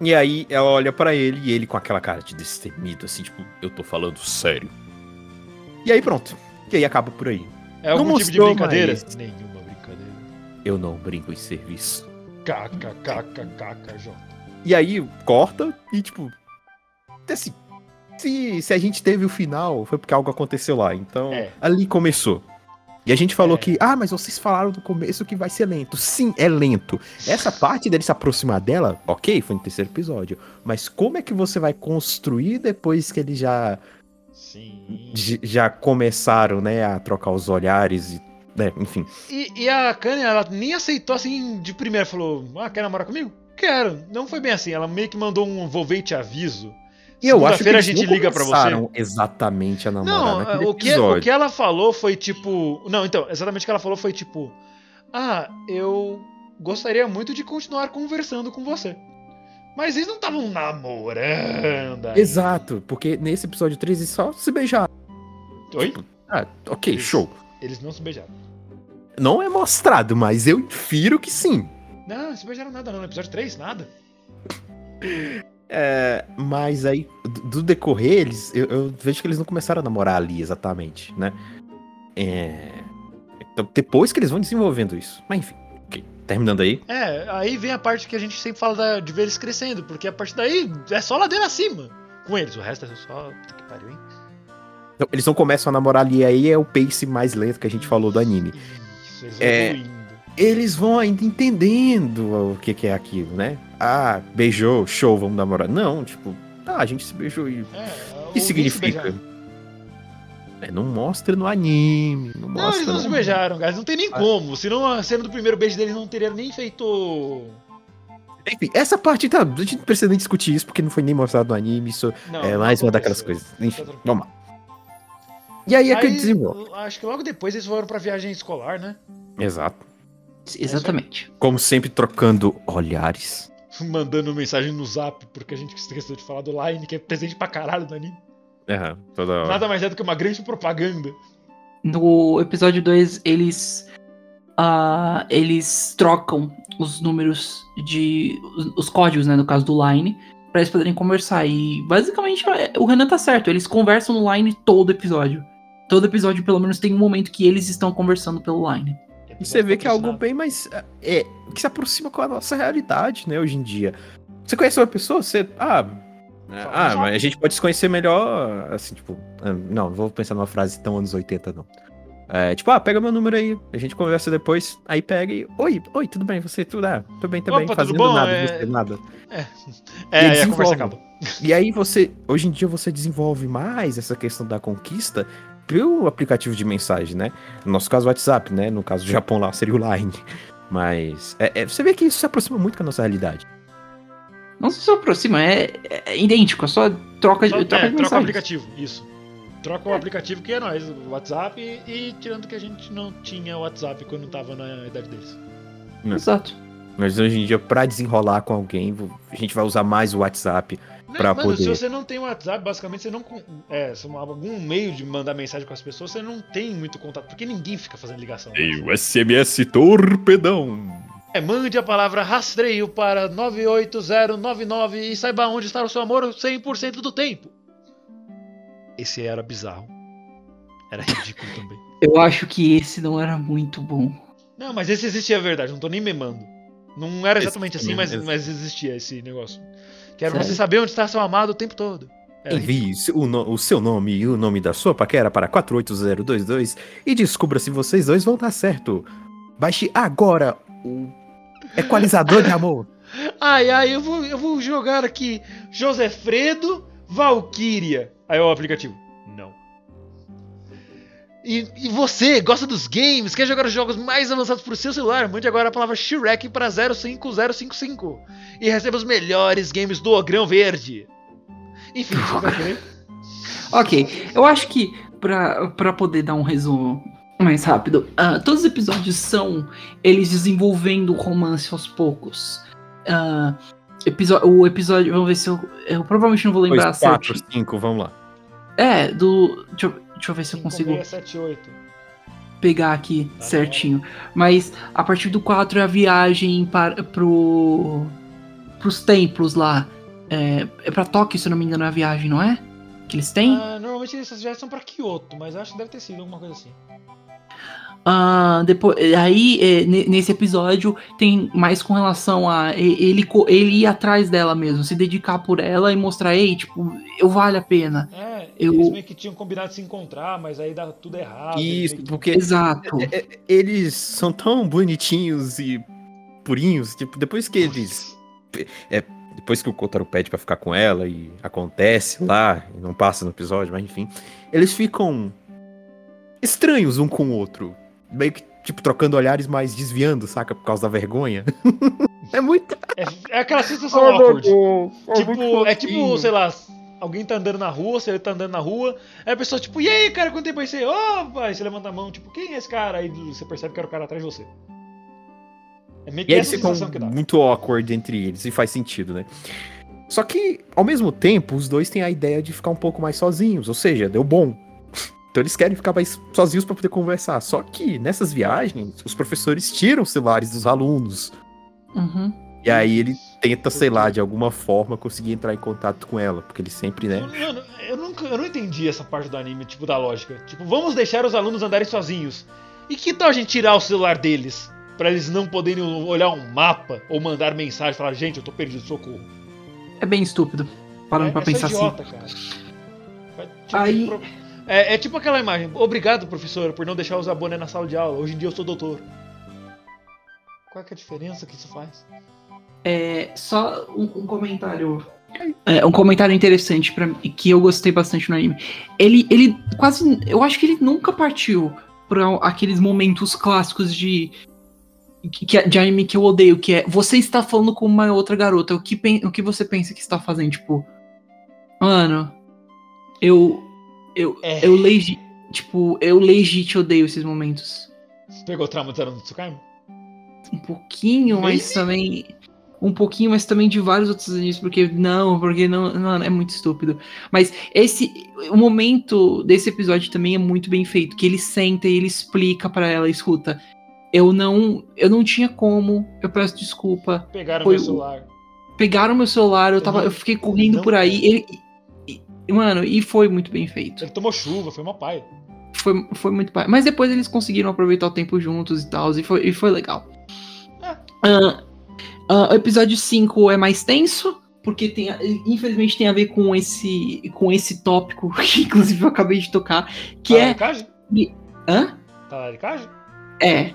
e aí ela olha pra ele e ele com aquela cara de destemido, assim, tipo, eu tô falando sério. E aí pronto. E aí acaba por aí. É algum Não tipo de brincadeira? Nenhuma brincadeira. Eu não brinco em serviço. KKKKKJ. E aí corta e tipo. Assim, se, se a gente teve o final, foi porque algo aconteceu lá. Então, É. ali começou. E a gente falou É. que, ah, mas vocês falaram no começo que vai ser lento. Sim, é lento. Essa parte dele se aproximar dela, ok, foi no terceiro episódio. Mas como é que você vai construir depois que eles já, Sim. já começaram, né, a trocar os olhares e. Né, enfim. E, e a Kanye, ela nem aceitou assim de primeira. Falou: Ah, quer namorar comigo? Quero. Não foi bem assim. Ela meio que mandou um vou ver e te aviso. E eu acho que a gente não liga começaram você. exatamente a namorar Não, naquele o que, o que ela falou foi tipo. Não, então, exatamente o que ela falou foi tipo. Ah, eu gostaria muito de continuar conversando com você. Mas eles não estavam namorando. Exato, porque nesse episódio 3 eles só se beijaram. Oi? Ah, ok, Eles- show. Eles não se beijaram. Não é mostrado, mas eu infiro que sim. Não, não se beijaram nada, não. No episódio 3, nada. É, mas aí, do decorrer, eles, eu, eu vejo que eles não começaram a namorar ali exatamente, né? É, então, depois que eles vão desenvolvendo isso. Mas enfim, ok. terminando aí. É, aí vem a parte que a gente sempre fala da- de ver eles crescendo, porque a partir daí é só ladeira acima com eles. O resto é só. Puta que pariu, hein? Então, eles não começam a namorar ali, aí é o pace mais lento que a gente falou do anime. Isso, eles É. evoluindo. Eles vão ainda entendendo o que, que é aquilo, né? Ah, beijou, show, vamos namorar. Não, tipo, ah, a gente se beijou e. O É, que o significa? beijar. É, não mostra no anime. Não Não, eles não se beijaram, guys. Não tem Ah. nem como. Senão a cena do primeiro beijo deles não teria nem feito. Enfim, essa parte tá. A gente não precisa nem discutir isso porque não foi nem mostrado no anime. Isso Não, é mais uma daquelas coisas. Enfim, Tá vamos lá. E aí é que Aí, desenvolve. Acho que logo depois eles foram pra viagem escolar, né? Exato. Exatamente. Como sempre, trocando olhares. Mandando mensagem no zap, porque a gente esqueceu de falar do Line, que é presente pra caralho anime. Aham, toda hora. Nada mais é do que uma grande propaganda. No episódio 2, eles. ah, eles trocam os números de. Os, os códigos, né? No caso do Line, pra eles poderem conversar. E basicamente é- o Renan tá certo. Eles conversam no Line todo episódio. Todo episódio, pelo menos, tem um momento que eles estão conversando pelo Line. E você vê que é algo bem mais. É, que se aproxima com a nossa realidade, né, hoje em dia. Você conhece uma pessoa, você. Ah. Ah, mas a gente pode se conhecer melhor. Assim, tipo. ah, Não, não vou pensar numa frase tão anos 80, não. É, tipo, ah, pega meu número aí, a gente conversa depois. Aí pega e. Oi, oi, tudo bem? Você tudo? Ah, tudo bem também, Opa, fazendo nada, É- você nada. É, E aí a desenvolve. conversa acaba. E aí você, hoje em dia você desenvolve mais essa questão da conquista pelo aplicativo de mensagem, né? No nosso caso o WhatsApp, né? No caso do Japão lá seria o Line. Mas é- é- você vê que isso se aproxima muito com a nossa realidade. Não se aproxima, é, é idêntico, é só troca, Só- de é, troca de troca o aplicativo, isso. Troca o aplicativo que é nós, o WhatsApp, e, e tirando que a gente não tinha WhatsApp quando tava na idade deles. Exato. Mas hoje em dia, pra desenrolar com alguém, a gente vai usar mais o WhatsApp. Pra Mano, se poder- você não tem WhatsApp, basicamente você não. É, algum meio de mandar mensagem com as pessoas, você não tem muito contato, porque ninguém fica fazendo ligação. o SMS Torpedão. É, mande a palavra rastreio para 98099 e saiba onde está o seu amor 100% do tempo. Esse era bizarro. Era ridículo também. Eu acho que esse não era muito bom. Não, mas esse existia a verdade, não tô nem memando. Não era exatamente Esse assim, mas, mas existia esse negócio. Que era Sério? você saber onde está seu amado o tempo todo. Era Envie o, no- o seu nome e o nome da sua paquera para 48022 e descubra se vocês dois vão dar certo. Baixe agora o equalizador de amor. Ai, ai, eu vou, eu vou jogar aqui Josefredo Valkyria. Aí é o aplicativo. E, e você, gosta dos games, quer jogar os jogos mais avançados pro seu celular? Mande agora a palavra Shrek para 05055 e receba os melhores games do Ogrão Verde. Enfim? Ok, eu acho que pra, pra poder dar um resumo mais rápido, ah, todos os episódios são eles desenvolvendo o romance aos poucos. Episo- o episódio, vamos ver se eu. Eu provavelmente não vou lembrar 2, 4, certo. 5, vamos lá. É, do. Deixa eu, deixa eu ver se eu consigo 5678. pegar aqui Tá certinho. Mas a partir do 4 é a viagem para pro pros templos lá. É, é pra Tóquio, se eu não me engano, é a viagem, não é? Que eles têm? Ah, normalmente essas viagens são pra Kyoto, mas eu acho que deve ter sido alguma coisa assim. Ah, depois, aí, é, ne- nesse episódio, tem mais com relação a ele, ele ir atrás dela mesmo, se dedicar por ela e mostrar, ei, tipo, eu vale a pena. É, Eu- eles meio que tinham combinado de se encontrar, mas aí dá tudo errado. Isso, meio porque Exato. é- é- eles são tão bonitinhos e purinhos, tipo, depois que eles. É, depois que o Kotaro pede pra ficar com ela e acontece lá, e não passa no episódio, mas enfim, eles ficam estranhos um com o outro. Meio que, tipo, trocando olhares, mas desviando, saca? Por causa da vergonha. é muito. É, é aquela sensação awkward. Tipo, é tipo, sei lá, alguém tá andando na rua, você tá andando na rua, aí a pessoa, tipo, e aí, cara, quanto tempo aí você? Opa! Aí você levanta a mão, tipo, quem é esse cara? Aí você percebe que era o cara atrás de você. É meio que E eles essa ficam sensação que dá. muito awkward entre eles, e faz sentido, né? Só que, ao mesmo tempo, os dois têm a ideia de ficar um pouco mais sozinhos, ou seja, deu bom. Então eles querem ficar mais sozinhos pra poder conversar. Só que nessas viagens, os professores tiram os celulares dos alunos. Uhum. E aí ele tenta, sei lá, de alguma forma conseguir entrar em contato com ela. Porque ele sempre, né? Mano, eu, nunca, eu não entendi essa parte do anime, tipo, da lógica. Tipo, vamos deixar os alunos andarem sozinhos. E que tal a gente tirar o celular deles? pra eles não poderem olhar um mapa ou mandar mensagem e falar, gente, eu tô perdido, socorro. É bem estúpido. Parando é, pra é pensar só idiota, assim. cara. Vai, tipo, Aí- pro- É, é tipo aquela imagem. Obrigado, professor, por não deixar usar boné na sala de aula. Hoje em dia eu sou doutor. Qual é, é a diferença que isso faz? É, só um, um comentário. É, um comentário interessante para que eu gostei bastante no anime. Ele, ele quase. Eu acho que ele nunca partiu pra aqueles momentos clássicos de. que- de anime que eu odeio, que é você está falando com uma outra garota. O que, o que você pensa que está fazendo? Tipo. Mano. Eu. Eu, É. eu legit. Tipo, eu legit odeio esses momentos. Pegou o trauma do no Tsukaima? Um pouquinho, mas também. Um pouquinho, mas também de vários outros animes, porque não, porque não, não, é muito estúpido. Mas esse. O momento desse episódio também é muito bem feito. Que ele senta e ele explica pra ela, escuta. Eu não. Eu não tinha como. Eu peço desculpa. Pegaram Foi meu celular. Pegaram meu celular, eu Eu tava. não- Eu fiquei correndo não- por aí. Ele. Mano, e foi muito bem feito. Ele tomou chuva, foi uma paia. Foi, foi muito pai. Mas depois eles conseguiram aproveitar o tempo juntos e tal, e foi, e foi legal. É. Ah, ah, o episódio 5 é mais tenso, porque tem, infelizmente tem a ver com esse, com esse tópico, que inclusive eu acabei de tocar, que é. Talaricagem? Hã? Talaricagem? É.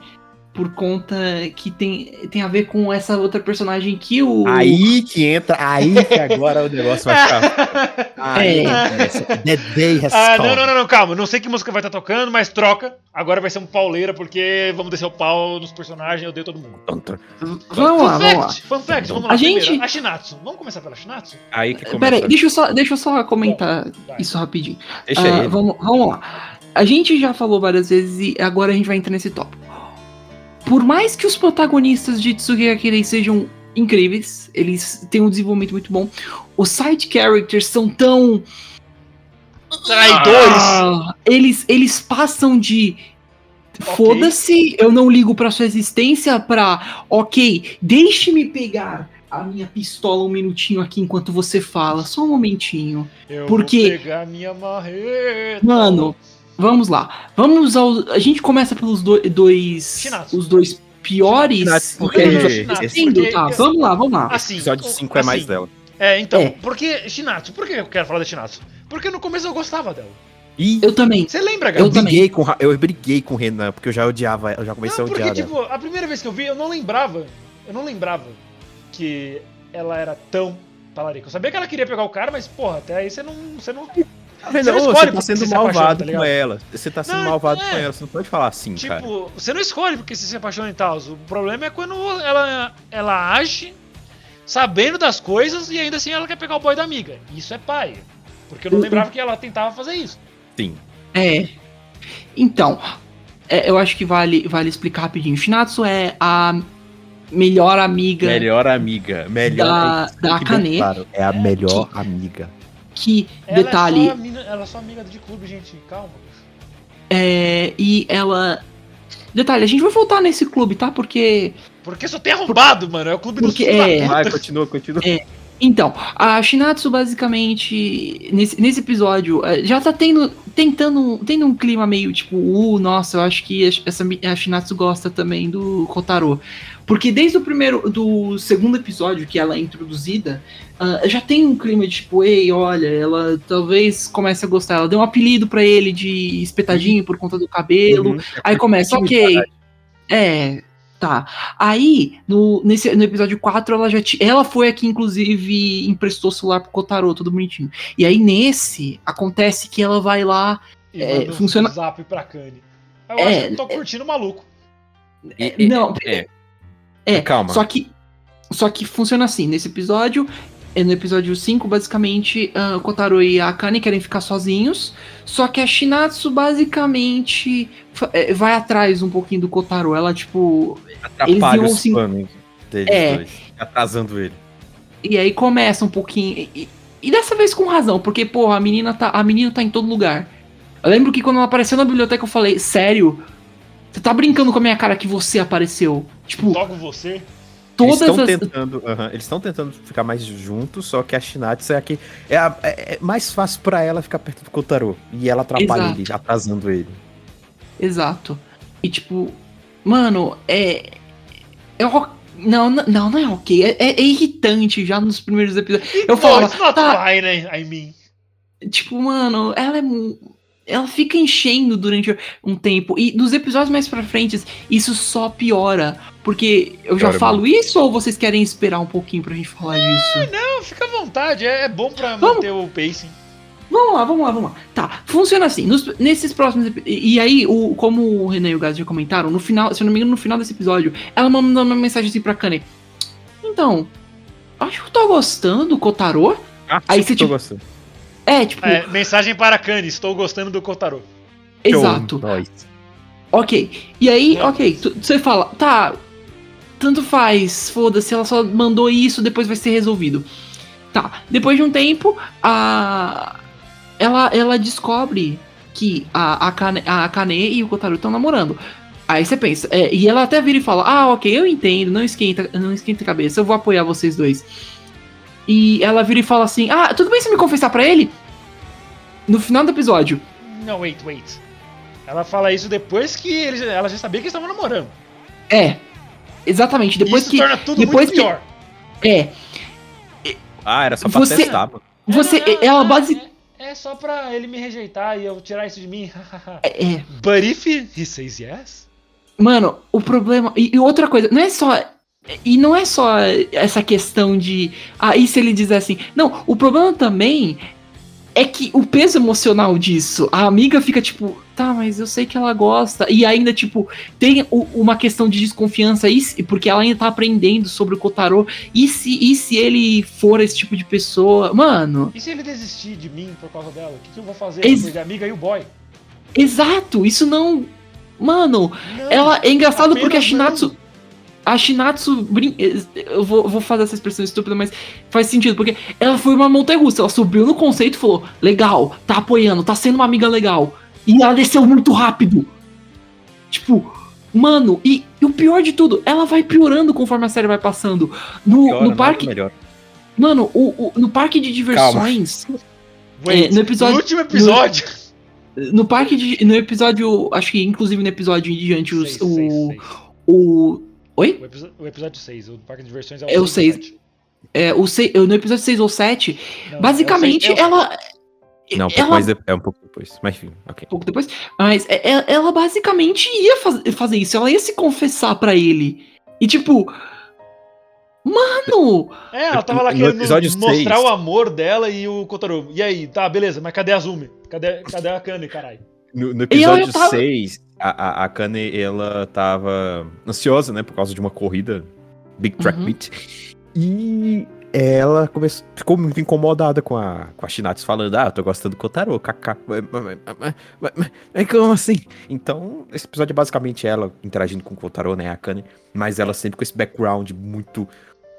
Por conta que tem, tem a ver com essa outra personagem que o. Aí que entra, aí que agora o negócio vai ficar. Aí É. começa. The Ah, não, não, não, não, calma. Não sei que música vai estar tocando, mas troca. Agora vai ser um pauleira, porque vamos descer o pau nos personagens, eu odeio todo mundo. Vamos lá, vamos lá. fact, fun fact, vamos lá. A gente- Primeiro, a Shinatsu. Vamos começar pela Shinatsu? Aí que começa. Pera aí, deixa eu só, deixa eu só comentar Vai. isso rapidinho. Deixa Ah, ele. vamos, vamos lá. A gente já falou várias vezes e agora a gente vai entrar nesse tópico. Por mais que os protagonistas de Tsuki Kirei sejam incríveis, eles têm um desenvolvimento muito bom, os side characters são tão. Traidores! Ah, eles, eles passam de. Foda-se, eu não ligo pra sua existência pra. Ok, deixe-me pegar a minha pistola um minutinho aqui enquanto você fala. Só um momentinho. Eu Porque- vou pegar minha marreta. Mano, vamos lá. Vamos ao. A gente começa pelos do- dois. Os dois piores. Shinatsu, porque não, Shinatsu, entendo, porque- tá, vamos lá, vamos lá. Assim, episódio 5 é mais assim, dela. É, então, É. porque Shinatsu, por que eu quero falar da Shinatsu? Porque no começo eu gostava dela. E Eu também. Você lembra, Gabi? eu também. briguei com, eu briguei com o Renan, porque eu já odiava, eu já comecei Não, a porque, odiar ela. tipo, a primeira vez que eu vi, eu não lembrava. Eu não lembrava que ela era tão talarica. Eu sabia que ela queria pegar o cara, mas, porra, até aí você não. Você não. Renan, não ô, escolhe você tá sendo você se apaixona, malvado tá com ela. Você tá sendo Não, malvado é. com ela, você não pode falar assim, cara. Tipo, você não escolhe porque você se apaixona e tal. O problema é quando ela, ela age sabendo das coisas e ainda assim ela quer pegar o boy da amiga. Isso é pai. Porque eu não lembrava que ela tentava fazer isso. Sim. É. Então, é, eu acho que vale, vale explicar rapidinho. Shinatsu é a melhor amiga Melhor amiga. Melhor. Da- é, da Akane. Claro, é a melhor amiga. Que, Ela detalhe, É só mina- ela é só amiga de clube, gente. Calma. é, e ela. Detalhe, a gente vai voltar nesse clube, tá? Porque. Porque só tem arrombado, mano. É o clube Porque da é-. Vai, continua, continua. Então, a Shinatsu basicamente, nesse, nesse episódio, eh, já tá tendo, tentando, tendo um clima meio tipo, uh, nossa, eu acho que a- essa, a Shinatsu gosta também do Kotaro. Porque desde o primeiro, do segundo episódio que ela é introduzida, ah, já tem um clima de tipo, ei, olha, ela talvez comece a gostar. Ela deu um apelido pra ele de espetadinho por conta do cabelo. Uhum. Aí começa, ok. É, tá. Aí, no, nesse, no episódio 4, ela já ti- ela foi aqui, inclusive, emprestou o celular pro Kotaro, tudo bonitinho. E aí, nesse, acontece que ela vai lá. E É, manda um funciona- zap pra Kanye. Eu É, acho que eu tô curtindo o maluco. E- não, É, é, calma. Só que, só que funciona assim, nesse episódio, é, no episódio 5, basicamente, o Kotaro e a Akane querem ficar sozinhos, só que a Shinatsu basicamente é, vai atrás um pouquinho do Kotaro. Ela, tipo, atrapalha os planos deles É. dois. Atrasando ele. E aí começa um pouquinho. E, e- e dessa vez com razão, porque, porra, a menina tá, a menina tá em todo lugar. Eu lembro que quando ela apareceu na biblioteca eu falei, sério? Você tá brincando com a minha cara que você apareceu? Tipo, Logo você. Eles todas estão as. tentando, aham, eles estão tentando ficar mais juntos, só que a Shinatsu é a que é, a- é- é mais fácil pra ela ficar perto do Kotaro e ela atrapalha Exato. ele, atrasando ele. Exato. E tipo, mano, é. É o- não, não, não, é ok. É, é- é irritante já nos primeiros episódios. Eu No, falo, tá, fine, I mean. tipo, mano, ela é. Ela fica enchendo durante um tempo. E nos episódios mais pra frente, isso só piora. Porque eu já Piora falo isso ou vocês querem esperar um pouquinho pra gente falar disso? Não, fica à vontade, é, é bom pra Vamos. manter o pacing. Vamos lá, vamos lá, vamos lá. Tá, funciona assim. nos- nesses próximos E e aí, o, como o Renan e o Gás já comentaram, no final, se eu não me engano, no final desse episódio, ela mandou uma mensagem assim pra Kane. Então, acho que eu tô gostando do Kotaro. Ah, Aí você, tô tipo, gostando. É, tipo, É, mensagem para Kanye, estou gostando do Kotaro. exato. Ok. E aí, ok, você fala, tá, tanto faz, foda-se, ela só mandou isso, depois vai ser resolvido. Tá, depois de um tempo, a. Ela, ela descobre que a, a, Kane, a Kane e o Kotaro estão namorando. Aí você pensa, é, e ela até vira e fala, ah, ok, eu entendo, não esquenta, não esquenta a cabeça, eu vou apoiar vocês dois. E ela vira e fala assim, ah, tudo bem se me confessar pra ele? No final do episódio. Não, wait, wait. Ela fala isso depois que eles, ela já sabia que eles estavam namorando. É. Exatamente, depois isso que. torna tudo depois muito que- pior. É. Ah, era só pra Você- testar, mano. Você. É, não, não, ela base. É, é só pra ele me rejeitar e eu tirar isso de mim. É. But if he says yes? Mano, o problema. E, e outra coisa, não é só. E não é só essa questão de. Ah, e se ele dizer assim? Não, o problema também é que o peso emocional disso, a amiga fica tipo, tá, mas eu sei que ela gosta. E ainda, tipo, tem o- uma questão de desconfiança, e se- porque ela ainda tá aprendendo sobre o Kotaro. E se, e se ele for esse tipo de pessoa? Mano, E se ele desistir de mim por causa dela? O que, que eu vou fazer? Ex- Eu amiga e o boy? exato, isso não. Mano, Não, Ela é engraçado porque a não. A Shinatsu. brin- Eu vou, vou fazer essa expressão estúpida, mas faz sentido, porque ela foi uma montanha russa. Ela subiu no conceito e falou: legal, tá apoiando, tá sendo uma amiga legal. E ela desceu muito rápido. Tipo, mano, e, e o pior de tudo, ela vai piorando conforme a série vai passando. No, Piora, no é parque. melhor. Mano, o, o- no parque de diversões. Wait, é, no episódio- no último episódio. No parque de. No episódio. Acho que inclusive no episódio em diante, os- Seis, o. seis, seis. O. Oi? O, episo- o episódio 6, o Parque de Diversões é o É o seis e seis. sete. É, o sei- no episódio 6 ou 7, Não, basicamente é o seis- é o- ela. Não, ela, depois de- é um pouco depois. Mas enfim, ok. um pouco depois. Mas é- é- ela basicamente ia faz- fazer isso. Ela ia se confessar pra ele. E tipo. Mano! É, ela tava lá querendo mostrar seis. o amor dela e o Kotaro. E aí, tá, beleza, mas cadê a Zumi? Cadê, cadê a Kanye, caralho? No, no ela episódio tava- 6, a, a, a Kane, ela tava ansiosa, né? Por causa de uma corrida Big Track Uhum. Meet. E ela começou, ficou muito incomodada com a, com a Shinatsu falando, ah, eu tô gostando do Kotaro, kaká. Mas, como assim? Então, esse episódio é basicamente ela interagindo com o Kotaro, né? A Kane. Mas ela sempre com esse background muito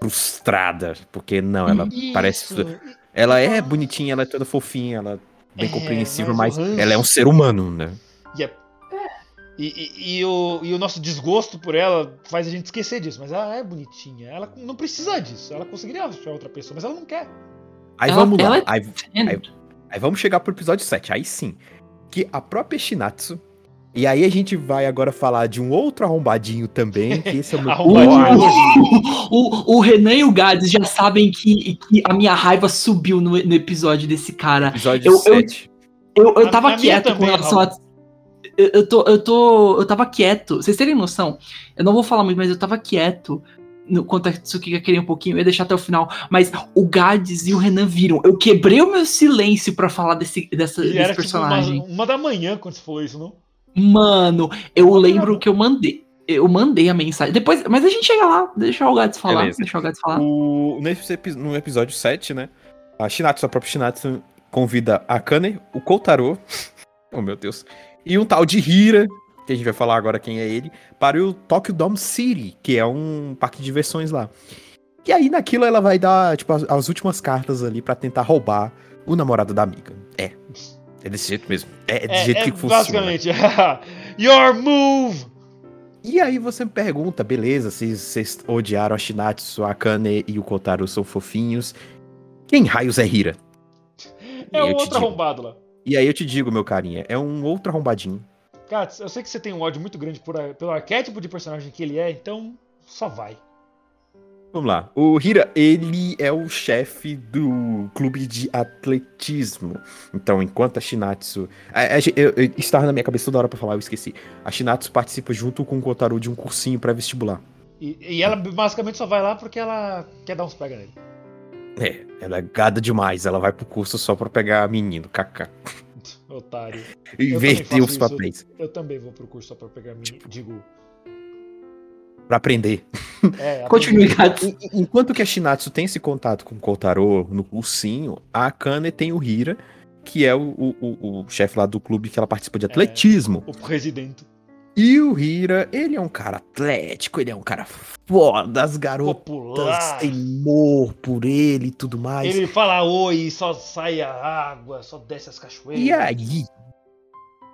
frustrada. Porque não, ela parece. Ela é bonitinha, ela é toda fofinha, ela é bem É, compreensiva, mas mas ela é um ser humano, né? E, e- e o, e o nosso desgosto por ela faz a gente esquecer disso. Mas ela é bonitinha. Ela não precisa disso. Ela conseguiria achar outra pessoa, mas ela não quer. Aí Ela- vamos lá. ela é- Aí, aí vamos chegar pro episódio 7. Aí sim. Que a própria Shinatsu. E aí a gente vai agora falar de um outro arrombadinho também. Que esse é o meu. O, o Renan e o Gades já sabem que, que a minha raiva subiu no, no episódio desse cara. Episódio Eu- eu- 7. Eu, eu A- tava quieto com relação a. Eu, eu tô, eu tô. Eu tava quieto. Vocês terem noção, eu não vou falar muito, mas eu tava quieto. No, quanto a Tsuki queria um pouquinho, eu ia deixar até o final. Mas o Gades e o Renan viram. Eu quebrei o meu silêncio pra falar desse, dessa, E desse era tipo personagem. uma, uma da manhã quando você falou isso, não? Mano, eu lembro que eu mandei. Eu mandei a mensagem. Depois, mas a gente chega lá. Deixa o Gades falar. Beleza. Deixa o Gades falar. O, nesse, no episódio 7, né? A Shinatsu, a própria Shinatsu, convida a Kane, o Kotaro. oh, meu Deus. E um tal de Hira, que a gente vai falar agora quem é ele, para o Tokyo Dome City, que é um parque de diversões lá. E aí, naquilo, ela vai dar, tipo, as, as últimas cartas ali pra tentar roubar o namorado da amiga. É. É desse jeito mesmo. É, é desse jeito que funciona. basicamente. Your move! E aí você me pergunta, beleza, se vocês odiaram a Shinatsu, a Kane e o Kotaro são fofinhos. Quem raios é Hira? É te outro arrombado lá. E aí eu te digo, meu carinha, é um outro arrombadinho. Cara, eu sei que você tem um ódio muito grande por, pelo arquétipo de personagem que ele é, então só vai. Vamos lá. O Hira, ele é o chefe do clube de atletismo. Então, enquanto a Shinatsu. A, a, eu, eu, estava na minha cabeça toda hora pra falar, eu esqueci. A Shinatsu participa junto com o Kotaro de um cursinho pré-vestibular. E, e ela basicamente só vai lá porque ela quer dar uns pega nele. É, ela é gada demais. Ela vai pro curso só pra pegar menino, kaká. Otário. Inverter os isso. papéis. Eu também vou pro curso só pra pegar menino. Digo. Pra aprender. É, Continue, Enquanto que a Shinatsu tem esse contato com o Kotaro no cursinho, a Akane tem o Hira, que é o, o, o- o chefe lá do clube que ela participa de atletismo. O presidente. E o Hira, ele é um cara atlético, ele é um cara foda, as garotas Popular. têm amor por ele e tudo mais. Ele fala oi, só sai a água, só desce as cachoeiras. E aí,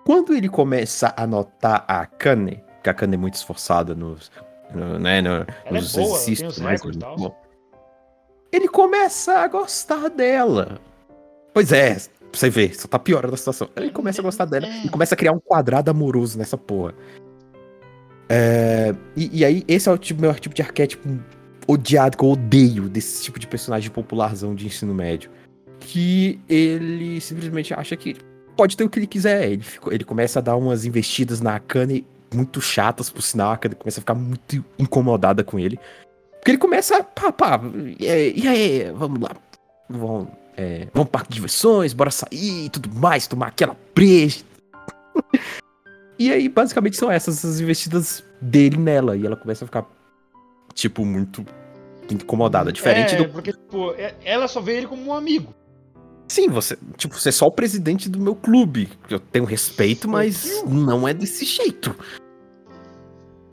quando ele começa a notar a Akane, que a Akane é muito esforçada nos, no, né, no, é nos boa, ela exercícios, mas e bom, ele começa a gostar dela. Pois é, pra você ver, só tá piorando a situação. Ele começa a gostar dela É. e começa a criar um quadrado amoroso nessa porra. É, e, e aí, esse é o tipo, meu tipo de arquétipo odiado que eu odeio desse tipo de personagem popularzão de ensino médio. Que ele simplesmente acha que pode ter o que ele quiser. Ele, ele começa a dar umas investidas na Akane muito chatas, por sinal, a Akane começa a ficar muito incomodada com ele. Porque ele começa a, pá, pá, e aí, e aí, vamos lá, vamos, é, vamos pro parque de diversões, bora sair e tudo mais, tomar aquela breja. e aí, basicamente, são essas as investidas dele nela. E ela começa a ficar, tipo, muito incomodada. Diferente é, do. porque, tipo, é- ela só vê ele como um amigo. Sim, você, tipo, você é só o presidente do meu clube. Eu tenho respeito, mas não é desse jeito.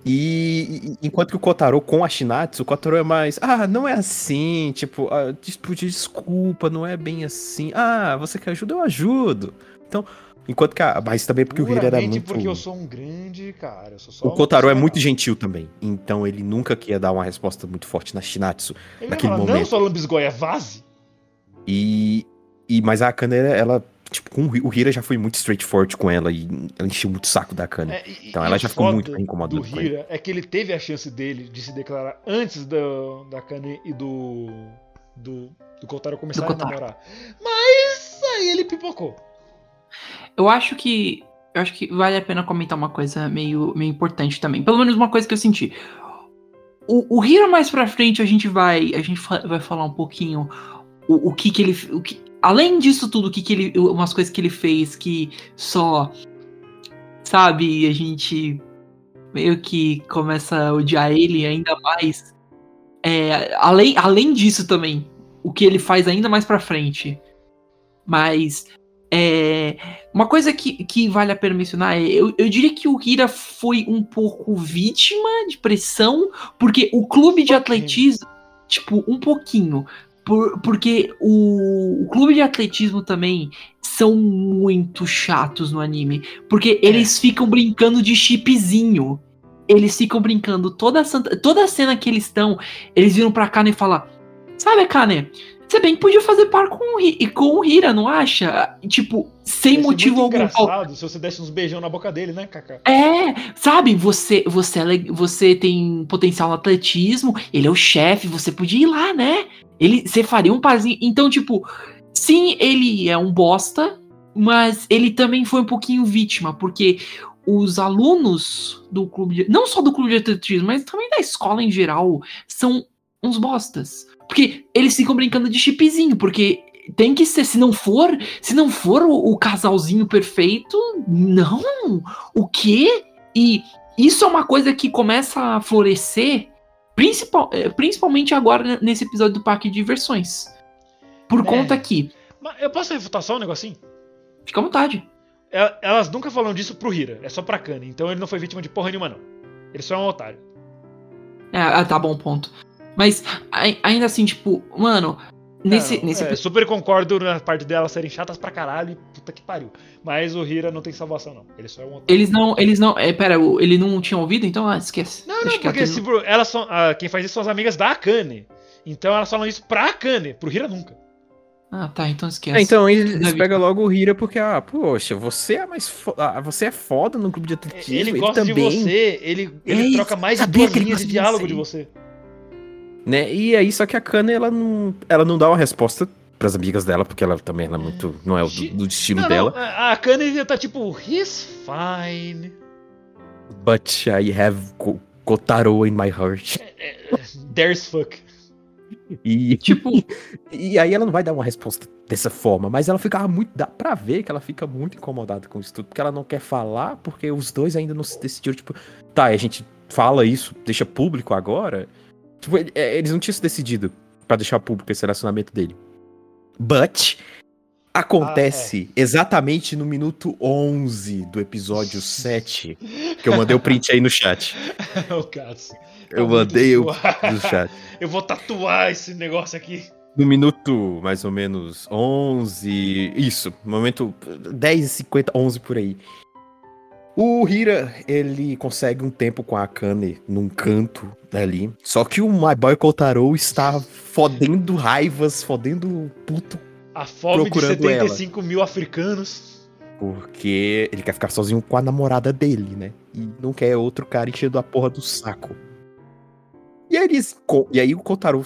E, enquanto que o Kotaro com a Shinatsu, o Kotaro é mais, ah, não é assim, tipo, ah, des- desculpa, não é bem assim. Ah, você quer ajuda, eu ajudo. Então, enquanto que a, mas também porque o Hiro era muito porque eu sou um grande cara. Só o Kotaro é muito gentil também, então ele nunca queria dar uma resposta muito forte na Shinatsu. Ele naquele fala, Não, momento. sua lambisgoia, vaze. E, e mas a Akane, ela, tipo, com o Hi- o Hira já foi muito straightforward com ela e ela encheu muito o saco da Akane. É, e- Então ela o já ficou muito incomodada do com ele. Hira é que ele teve a chance dele de se declarar antes da, da Kane e do, do, do Kotaro começar Do a namorar. Mas aí ele pipocou. Eu acho que. Eu acho que vale a pena comentar uma coisa meio, meio importante também. Pelo menos uma coisa que eu senti. O, o Hiro mais pra frente a gente vai. A gente fa- vai falar um pouquinho o, o que que ele. O que, além disso tudo, o que que ele. Umas coisas que ele fez que só. Sabe, a gente meio que começa a odiar ele ainda mais. É, além, além disso também, o que ele faz ainda mais pra frente. Mas é, uma coisa que, que vale a pena mencionar é, eu, eu diria que o Hira foi um pouco vítima de pressão, porque o clube de pouquinho. atletismo, tipo, um pouquinho. Por, porque o, o clube de atletismo também são muito chatos no anime. Porque eles ficam brincando de chipzinho. Eles ficam brincando toda a, santa- toda cena que eles estão, eles viram pra Kane e falam: Sabe, Kane, você bem que podia fazer par com o, Hi- com o Hira, não acha? Tipo, sem motivo muito algum. engraçado se você desse uns beijão na boca dele, né, Kaká? É, sabe, você você, é você tem potencial no atletismo, ele é o chefe, você podia ir lá, né? Ele, você faria um parzinho. Então, tipo, sim, ele é um bosta, mas ele também foi um pouquinho vítima, porque os alunos do clube, de, não só do clube de atletismo, mas também da escola em geral, são uns bostas. Porque eles ficam brincando de chipzinho, porque tem que ser, se não for, se não for o, o casalzinho perfeito, não. O quê? E isso é uma coisa que começa a florescer, principal, eh, principalmente agora nesse episódio do parque de diversões. Por É. conta que, Mas eu posso refutar só um negocinho? fica à vontade. El- Elas nunca falam disso pro Hira, é só pra Kane. Então ele não foi vítima de porra nenhuma, não. Ele só é um otário. É, ah, tá bom, ponto. Mas ai- ainda assim, tipo, mano, nesse, Não, nesse é, super concordo na parte delas serem chatas pra caralho e puta que pariu. Mas o Hira não tem salvação, não. Ele só é um otário. eles não, eles não, é, pera, ele não tinha ouvido, então ah, esquece. Não, Deixa não, porque ele se, bro, elas são. ah, quem faz isso são as amigas da Akane. Então elas falam isso pra Akane, pro Hira nunca. Ah, tá, então esquece. É, então eles Deve- pegam logo o Hira porque, ah, poxa, você é mais ah, você é foda no grupo de atletismo. Ele gosta também, de você, ele, ele É troca mais de duas que ele linhas de diálogo você. de você. Né? E aí, só que a Kana, ela não, ela não dá uma resposta pras amigas dela, porque ela também ela é muito, não é o do, do estilo Não, dela. não, a a Kanye tá tipo, he's fine. But I have Ko- Kotaro in my heart. There's fuck. E, Tipo, e aí ela não vai dar uma resposta dessa forma, mas ela ficava muito. Dá pra ver que ela fica muito incomodada com isso tudo, porque ela não quer falar, porque os dois ainda não se decidiram, tipo, tá, a gente fala isso, deixa público agora. Tipo, ele- é, eles não tinham se decidido pra deixar público esse relacionamento dele. But acontece exatamente no minuto 11 do episódio 7, que eu mandei o print aí no chat. o Katsu. Eu Tá mandei o no chat. Eu vou tatuar esse negócio aqui. No minuto mais ou menos 11. Isso, momento 10 e 50, 11 por aí. O Hira, ele consegue um tempo com a Akane num canto ali. Só que o My Boy Kotaro está fodendo raivas, fodendo puto, A fome de Procurando 75 mil africanos. porque ele quer ficar sozinho com a namorada dele, né? E não quer outro cara enchendo a porra do saco. E aí, eles, e aí o Kotaro,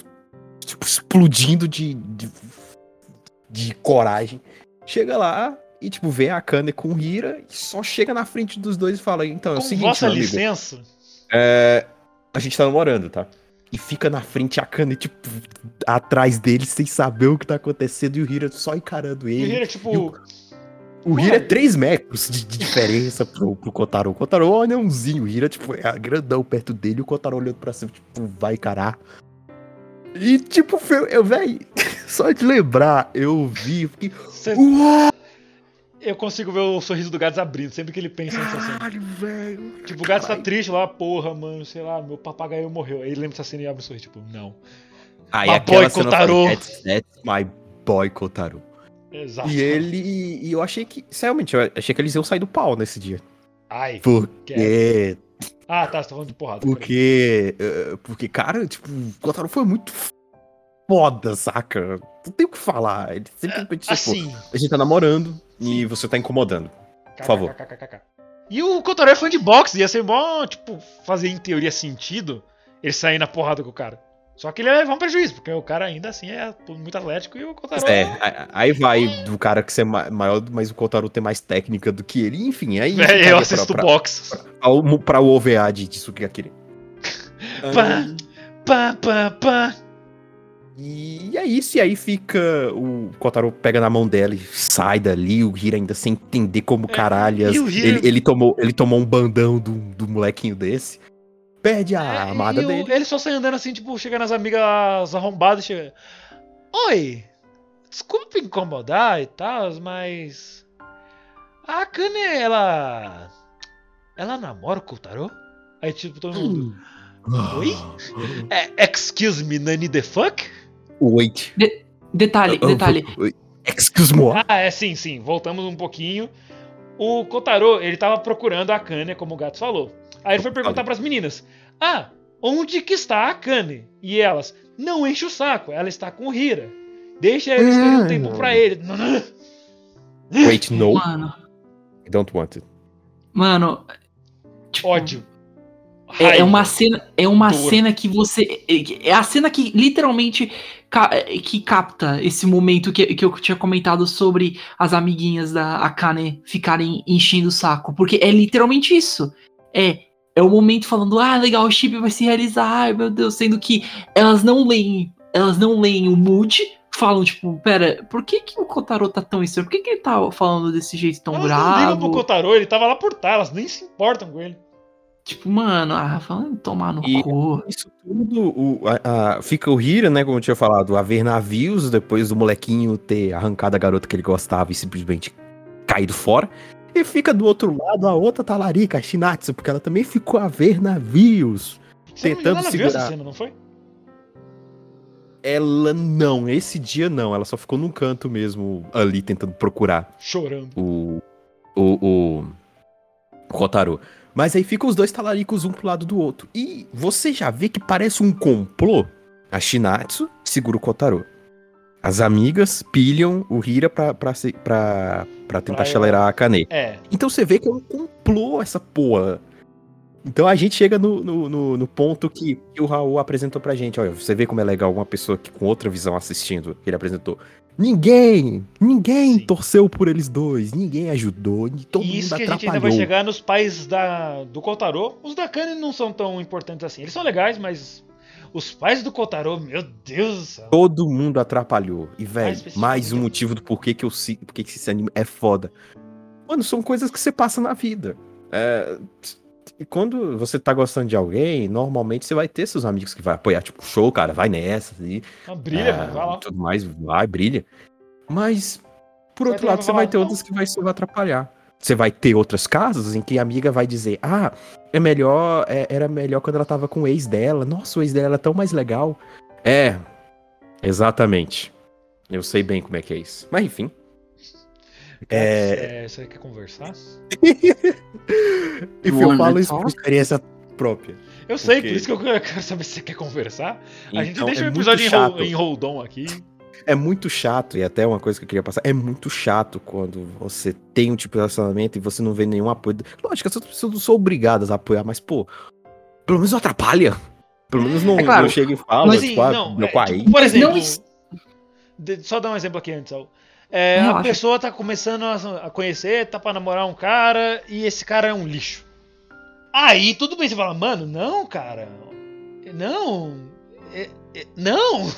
tipo, explodindo de, de, de coragem, chega lá e, tipo, vê a Akane com o Hira e só chega na frente dos dois e fala: Então, é o Com seguinte, vossa amigo, licença. é, a gente tá namorando, tá? E fica na frente a Akane, tipo, atrás dele, sem saber o que tá acontecendo, e o Hira só encarando E ele. ele é tipo. E o- O Hira é 3 metros de, de diferença pro, pro Kotaro. O Kotaro é um anãozinho. O Hira, tipo, é grandão perto dele. E o Kotaro olhando pra cima, tipo, vai encarar. E, tipo, eu, eu véi, só de lembrar, eu vi, eu fiquei. cê- Uau, Eu consigo ver o sorriso do Gats abrindo sempre que ele pensa nessa cena. caralho, velho. Tipo, o Gats tá triste lá, porra, mano, sei lá, meu papagaio morreu. Aí ele lembra dessa cena e abre o sorriso, tipo, não. Aí aquela cena eu Kotaro. that's my boy Kotaro. Exato. E ele. E eu achei que. Realmente, eu achei que eles iam sair do pau nesse dia. Ai. Porque. Ah, tá, você tá falando de porrada. Porque. eh, Porque, cara, tipo, o Kotaro foi muito foda, saca? Não tem o que falar. Ele simplesmente, tipo, Assim. a gente tá namorando e você tá incomodando. Por favor. E o Kotaro é fã de boxe, ia ser bom, tipo, fazer em teoria sentido ele sair na porrada com o cara. Só que ele ia levar um prejuízo, porque o cara ainda assim é muito atlético e o Kotaro É, a- aí vai do cara que ser ma- maior, mas o Kotaro ter mais técnica do que ele. Enfim, aí. Ficaria eu pra- assisto pra, boxe. pra, o- pra o OVA de Tsukigakure. Pá, pá, pá, pá. E é isso, e aí fica. O Kotaro pega na mão dela e sai dali, o Hira ainda sem entender como caralhas. o Hira- ele, ele tomou, ele tomou um bandão do, do molequinho desse. Perde a É, o- dele. Ele só sai andando assim, tipo, chega nas amigas arrombadas chega. Oi! Desculpa incomodar e tal, mas. A Kane, ela. Ela namora o Kotaro? Aí, tipo, todo mundo. Oi? É, excuse me, Nani the fuck? Wait. detalhe, Oh, detalhe. oh, oh, Excuse me. Ah, é, sim, sim. Voltamos um pouquinho. O Kotaro, ele tava procurando a Kane, como o Gato falou. Aí ele foi perguntar pras meninas: Ah, onde que está a Kane? E elas: Não enche o saco, ela está com o Hira. Deixa eles terem um Ah. tempo pra ele. Wait, no. Mano, I don't want it. mano. Tipo, Ódio. É, é uma cena, é uma Dor. cena que você. É é a cena que literalmente que capta esse momento que, que eu tinha comentado sobre as amiguinhas da Akane ficarem enchendo o saco. Porque é literalmente isso. É, é o momento falando, ah, legal, o chip vai se realizar, ai meu Deus, sendo que elas não leem, elas não leem o mood, falam, tipo, pera, por que, que o Kotaro tá tão estranho? Por que, que ele tá falando desse jeito tão Elas não ligam pro bravo? Kotaro, ele tava lá por trás, elas nem se importam com ele. Tipo, mano, ah, falando tomar no E- cu. Isso tudo, o- a- a- fica o Hira, né, como eu tinha falado, a ver navios, depois do molequinho ter arrancado a garota que ele gostava e simplesmente caído fora. E fica do outro lado a outra talarica, a Shinatsu, porque ela também ficou a ver navios. Se eu não Tentando ela viu essa segurar. cena, não foi? Ela não, esse dia não, ela só ficou num canto mesmo ali tentando procurar Chorando. o. o. o. Kotaro. Mas aí ficam os dois talaricos um pro lado do outro. E você já vê que parece um complô. A Shinatsu segura o Kotaro. As amigas pilham o Hira pra, pra, pra, pra tentar Pra acelerar a Kane. É. Então você vê que é um complô essa porra. Então a gente chega no, no, no- no ponto que, que o Raul apresentou pra gente. Olha, você vê como é legal uma pessoa que, com outra visão assistindo, que ele apresentou. Ninguém, ninguém Sim. torceu por eles dois, ninguém ajudou, todo e isso mundo que a gente atrapalhou. ainda vai chegar nos pais da, do Kotaro. Os da Kane não são tão importantes assim. Eles são legais, mas os pais do Kotaro, meu Deus do céu. Todo mundo atrapalhou. E, velho, mais um motivo do porquê que, eu, se- porquê que esse anime é foda. Mano, são coisas que você passa na vida. É, e quando você tá gostando de alguém, normalmente você vai ter seus amigos que vai apoiar, tipo, show, cara, vai nessa. E, Ah, brilha, mano, vai lá. Tudo mais, vai, brilha. Mas, por outro lado, você vai ter "Não." outras que vai só atrapalhar. Você vai ter outros casos em que a amiga vai dizer, ah, é melhor, é- era melhor quando ela tava com o ex dela. Nossa, o ex dela é tão mais legal. É, exatamente. Eu sei bem como é que é isso. Mas enfim. É... É, Você quer conversar? Enfim, eu falo isso por experiência própria. Eu sei, Ok. por isso que eu quero saber se você quer conversar. A gente Então, deixa é o episódio em, chato. hold, em hold on aqui. É muito chato, e até uma coisa que eu queria passar, é muito chato quando você tem um tipo de relacionamento e você não vê nenhum apoio. Lógico, as outras pessoas não são obrigadas a apoiar, mas, pô, pelo menos não atrapalha. Pelo menos não, É claro, não chega e fala, Mas, tipo, assim, ah, não, meu é, pai. tipo, por não exemplo, de- só dar um exemplo aqui antes. É, a pessoa tá começando a, conhecer, tá pra namorar um cara e esse cara é um lixo. Aí tudo bem, você fala, mano, não, cara. Não. é- é- não.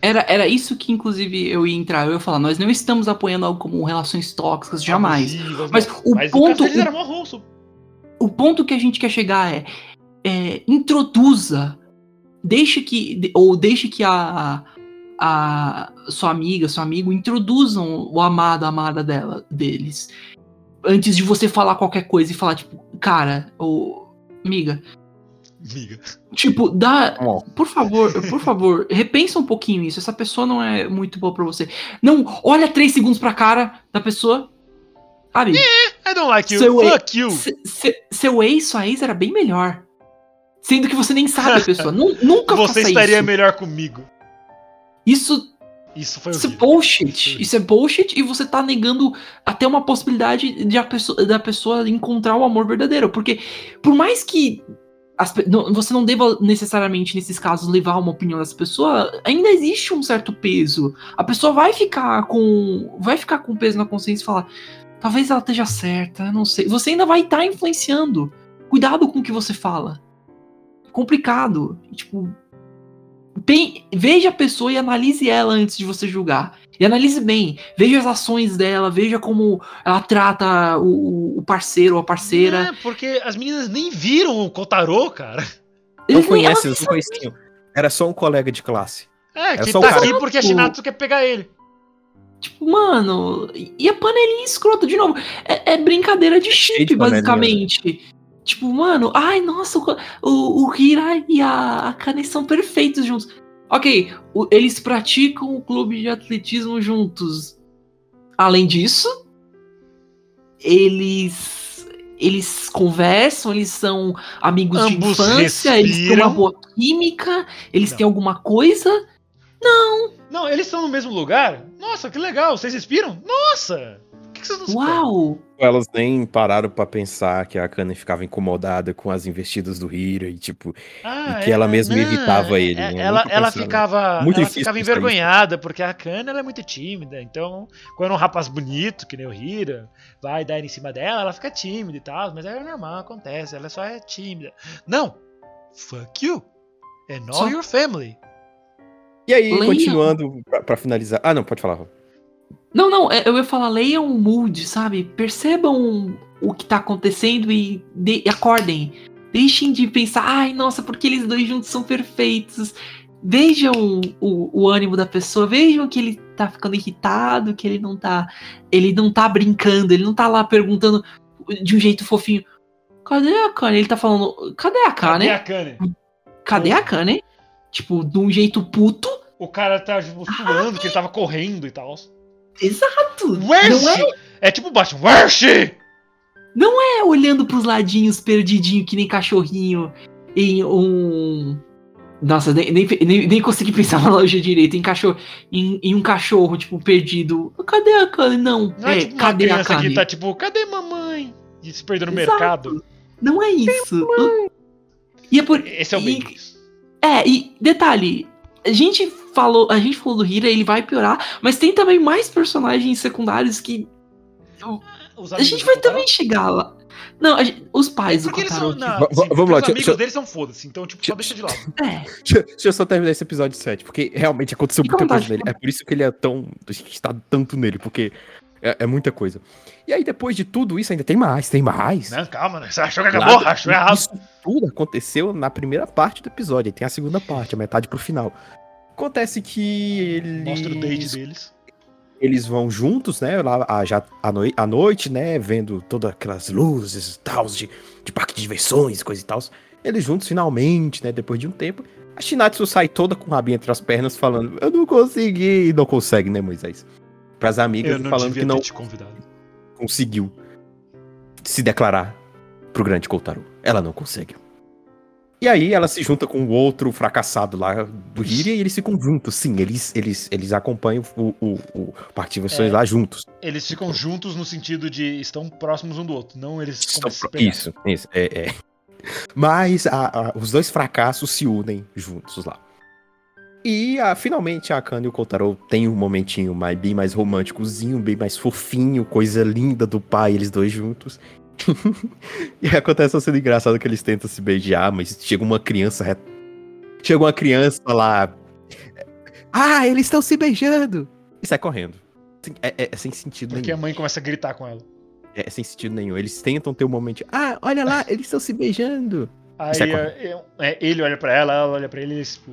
Era, era isso que, inclusive, eu ia entrar. Eu ia falar, nós não estamos apoiando algo como relações tóxicas, jamais. Abusivas, Mas não. o Mas ponto- deles era mó rosto. O ponto que a gente quer chegar é, é, introduza, deixe que, ou deixe que a, a sua amiga, seu amigo introduzam o amado, a amada dela, deles. Antes de você falar qualquer coisa e falar, tipo, cara, ou amiga, Miga. tipo, dá, Ó, por favor, por favor, repensa um pouquinho isso. Essa pessoa não é muito boa pra você. Não, olha três segundos pra cara da pessoa. Sabe? I don't like you. Seu Fuck you. Se- se- seu ex, sua ex era bem melhor. Sendo que você nem sabe a pessoa. Nu- nunca Você faça estaria isso. melhor comigo. Isso, Isso foi isso é bullshit. Isso é bullshit e você tá negando até uma possibilidade de a pessoa, da pessoa encontrar o amor verdadeiro. Porque, por mais que as não- você não deva necessariamente, nesses casos, levar uma opinião dessa pessoa, ainda existe um certo peso. A pessoa vai ficar com. Vai ficar com peso na consciência e falar. Talvez ela esteja certa, não sei. Você ainda vai estar influenciando. Cuidado com o que você fala. Complicado. Tipo, Pen- veja a pessoa e analise ela antes de você julgar. E analise bem. Veja as ações dela, veja como ela trata o, o parceiro ou a parceira. É, porque as meninas nem viram o Kotaro, cara. não conhece, não conheciam. Era só um colega de classe. É, que só o tá cara- aqui porque a Shinato quer pegar ele. Tipo, mano, e a panelinha escrota, de novo, é, é brincadeira de cheio chip, de panelinha, basicamente. Tipo, mano, ai, nossa, o, o, o Hira e a, a Kane são perfeitos juntos. Ok, o- eles praticam o clube de atletismo juntos. Além disso, eles eles conversam, eles são amigos de Ambos infância, eles têm respiram. uma boa química, eles Não. têm alguma coisa. Não, eles estão no mesmo lugar? Nossa, que legal. Vocês respiram? Nossa! Que, não? Uau! Elas nem pararam pra pensar que a Kana ficava incomodada com as investidas do Hira e, tipo, Ah, E que ela mesma evitava ele, é- né? Ela, ela ficava, Muito ela ficava isso. envergonhada, porque a Kana ela é muito tímida. Então, quando um rapaz bonito, que nem o Hira, vai dar em cima dela, ela fica tímida e tal. Mas é normal, acontece. Ela só é tímida. Não! Fuck you! And all Só- your family. E aí, continuando, pra, pra finalizar. Ah, não, pode falar. Rô. Não, não, é- eu ia falar, leiam o mood, sabe? Percebam o que tá acontecendo e, de- acordem. Deixem de pensar, ai, nossa, porque eles dois juntos são perfeitos. Vejam o, o ânimo da pessoa, vejam que ele tá ficando irritado, que ele não tá. Ele não tá brincando, ele não tá lá perguntando de um jeito fofinho. Cadê a Kane? Ele tá falando, cadê a Cadê Kane? a Kane? Cadê a Kane? Tipo, de um jeito puto. O cara tá suando, que ele tava correndo e tal. Exato! Não she? É tipo baixo. Where she? é olhando pros ladinhos perdidinho que nem cachorrinho em um Nossa, nem, nem, nem, nem consegui pensar na analogia direito. Em, cachorro, em, em um cachorro, tipo, perdido. Cadê a Kane? Não. Não é, é, tipo cadê a Kane? que tá tipo, cadê mamãe? E se perdeu no Exato. mercado. Não é isso. E é por. Esse é o e-. É, e detalhe, a gente falou, a gente falou do Hira, ele vai piorar, mas tem também mais personagens secundários que Os a gente do vai também chegar lá. Não, gente- os pais do Porque eles Kotaro. são. Não, Va- va- sim, porque vamos lá, os amigos deixa- deles são foda-se, então, tipo, só deixa de lado. É, Deixa, deixa eu só terminar esse episódio 7, porque realmente aconteceu muita coisa nele. É por isso que ele é tão. A gente tá tanto nele, porque é, é muita coisa. E aí, depois de tudo isso, ainda tem mais, tem mais. Não, calma, né? Você achou que Claro, acabou? Achou errado. Isso tudo aconteceu na primeira parte do episódio. Aí tem a segunda parte, a metade pro final. Acontece que eles. Mostra o date deles. eles vão juntos, né? Lá a, já à, noi à noite, né? Vendo todas aquelas luzes e tal, de, de parque de diversões, coisa e tal. Eles juntos finalmente, né? Depois de um tempo. A Shinatsu sai toda com o rabinho entre as pernas, falando: Eu não consegui. E não consegue, né, Moisés? Pras amigas, Eu não falando que não conseguiu se declarar pro grande Kotaro. Ela não consegue. E aí ela se junta com o outro fracassado lá do Hiria e eles ficam juntos. Sim, eles, eles, eles acompanham o, o, o Diversões É. lá juntos. Eles ficam juntos no sentido de estão próximos um do outro, não eles Estão a. Isso, isso. É, é. Mas a- a- os dois fracassos se unem juntos lá. E ah, finalmente a Kana e o Kotaro têm um momentinho mais, bem mais românticozinho, bem mais fofinho, coisa linda do pai, eles dois juntos. e acontece uma cena engraçada que eles tentam se beijar, mas chega uma criança. re- Chega uma criança lá. Ah, eles estão se beijando! E sai correndo. É, é- é sem sentido Porque nenhum. a mãe começa a gritar com ela. É sem sentido nenhum. Eles tentam ter um momento. de, Ah, olha lá, eles estão se beijando. Aí é, é, é, ele olha pra ela, ela olha pra ele e eles, tipo.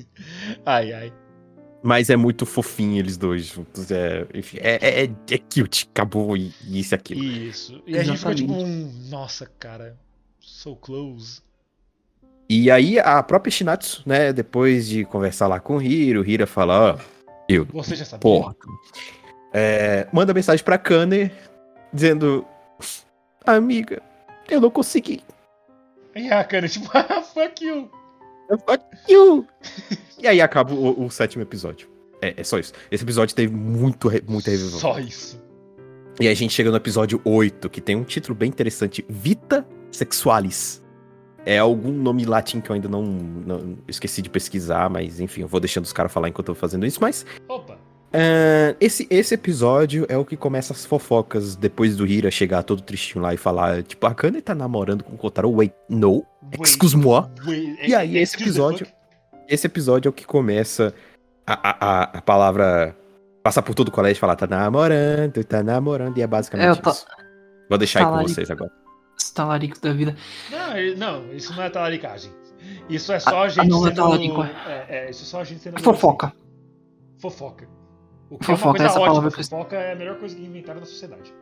ai, ai. Mas é muito fofinho eles dois juntos. É, enfim, é, é, é cute. Acabou e, e isso e aquilo. Isso. E a gente fica tipo Exatamente. um. Nossa, cara. So close. E aí a própria Shinatsu, né, depois de conversar lá com o Hiro, o Hiro fala, ó, eu, Você já sabia? porra. É, manda mensagem pra Kane dizendo, amiga, eu não consegui. E a cara, tipo, ah, fuck you. Fuck you. e aí acaba o, o sétimo episódio. É, é só isso. Esse episódio teve muito, muita revisão. Só isso. E aí a gente chega no episódio 8, que tem um título bem interessante: Vita Sexualis. É algum nome latim que eu ainda não, não- esqueci de pesquisar, mas enfim, eu vou deixando os caras falar enquanto eu tô fazendo isso. Mas Opa. Ah, esse, esse episódio é o que começa as fofocas depois do Hira chegar todo tristinho lá e falar: tipo, a Kane tá namorando com o Kotaro. Wait, no. Excuse-moi. Wait, E aí, esse episódio-? Esse episódio é o que começa a, a, a, a palavra. Passar por todo o colégio e falar: tá namorando, tá namorando, e é basicamente É, tô- isso. Vou deixar aí com Talarico. vocês agora. Os talaricos da vida. Não, não, isso não é talaricagem. Isso é só a gente não é sendo. talarico, é, é, isso é só a gente sendo. Fofoca. Fofoca. O que Fofoca, é uma essa coisa palavra ótima. que eu- Fofoca é a melhor coisa que inventaram na sociedade.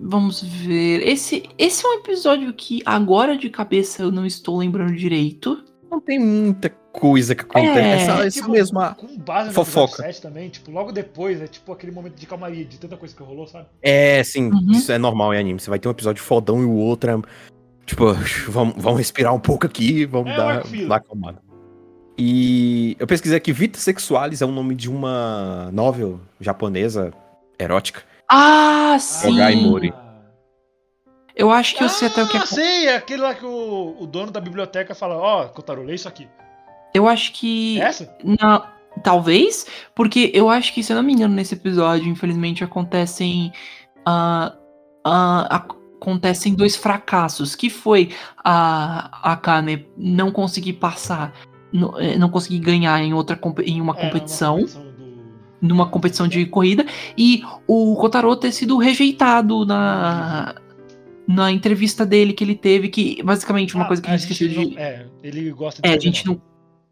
Vamos ver. Esse, esse é um episódio que agora de cabeça eu não estou lembrando direito. Não tem muita coisa que acontece. É, É, só, é Tipo, mesmo a- Com base no fofoca. episódio 7 também, tipo, logo depois, é tipo aquele momento de calmaria, de tanta coisa que rolou, sabe? É, sim, Uhum. isso é normal em anime. Você vai ter um episódio fodão e o outro é. Tipo, vamos, vamos respirar um pouco aqui, vamos É, dar, dar acalmada. E eu pesquisei aqui, Vita Sexualis é o nome de uma novel japonesa erótica. Ah, sim! Ogai Mori. Eu acho que eu sei até o que Ah, é. sei, é aquele lá que o, o dono da biblioteca fala, ó, Kotaro, lê isso aqui. Eu acho que. É essa? Na... Talvez, porque eu acho que, se eu não me engano, nesse episódio, infelizmente, acontecem. ah, ah, ac- acontecem dois fracassos, que foi a, a Kane não conseguir passar, no- eh, não conseguir ganhar em outra em uma É, uma competição, competição do- numa competição de corrida, e o Kotaro ter sido rejeitado na, na entrevista dele que ele teve, que basicamente uma Ah, coisa que a gente esqueceu de. não- É, ele gosta de É, a gente não.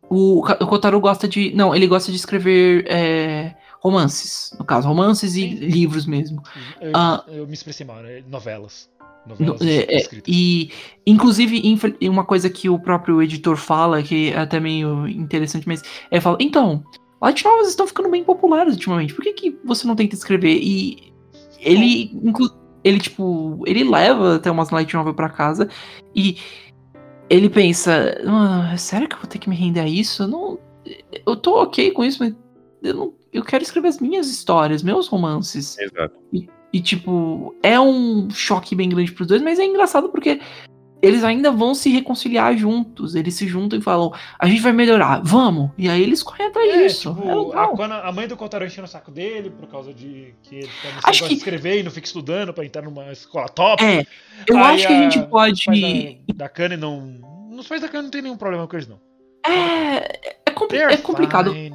O, o Kotaro gosta de. Não, ele gosta de escrever é, romances. No caso, romances e Sim. livros mesmo. Eu, Ah. eu me expressei mal, é novelas. Novelas é, é, escritas. e, inclusive, uma coisa que o próprio editor fala, que é até meio interessante, mas é fala, então, light novels estão ficando bem populares ultimamente, por que, que você não tenta escrever? E ele, inclu- ele, tipo, ele leva até umas light novel pra casa, e ele pensa, "Ah, é sério que eu vou ter que me render a isso? Eu não. Eu tô ok com isso, mas eu, não, eu quero escrever as minhas histórias, meus romances. Exato. E, tipo, é um choque bem grande pros dois, mas é engraçado porque eles ainda vão se reconciliar juntos. Eles se juntam e falam, a gente vai melhorar, vamos. E aí eles correm atrás É, disso. tipo, é a, legal. a mãe do Kotaro enchendo o saco dele por causa de que ele tá Acho gosta de que- escrever e não fica estudando pra entrar numa escola top. É, eu Aí acho que a gente pode. Da, da Kanye não. Os pais da Kanye não tem nenhum problema com eles, não. É, é, compli- é complicado. fine.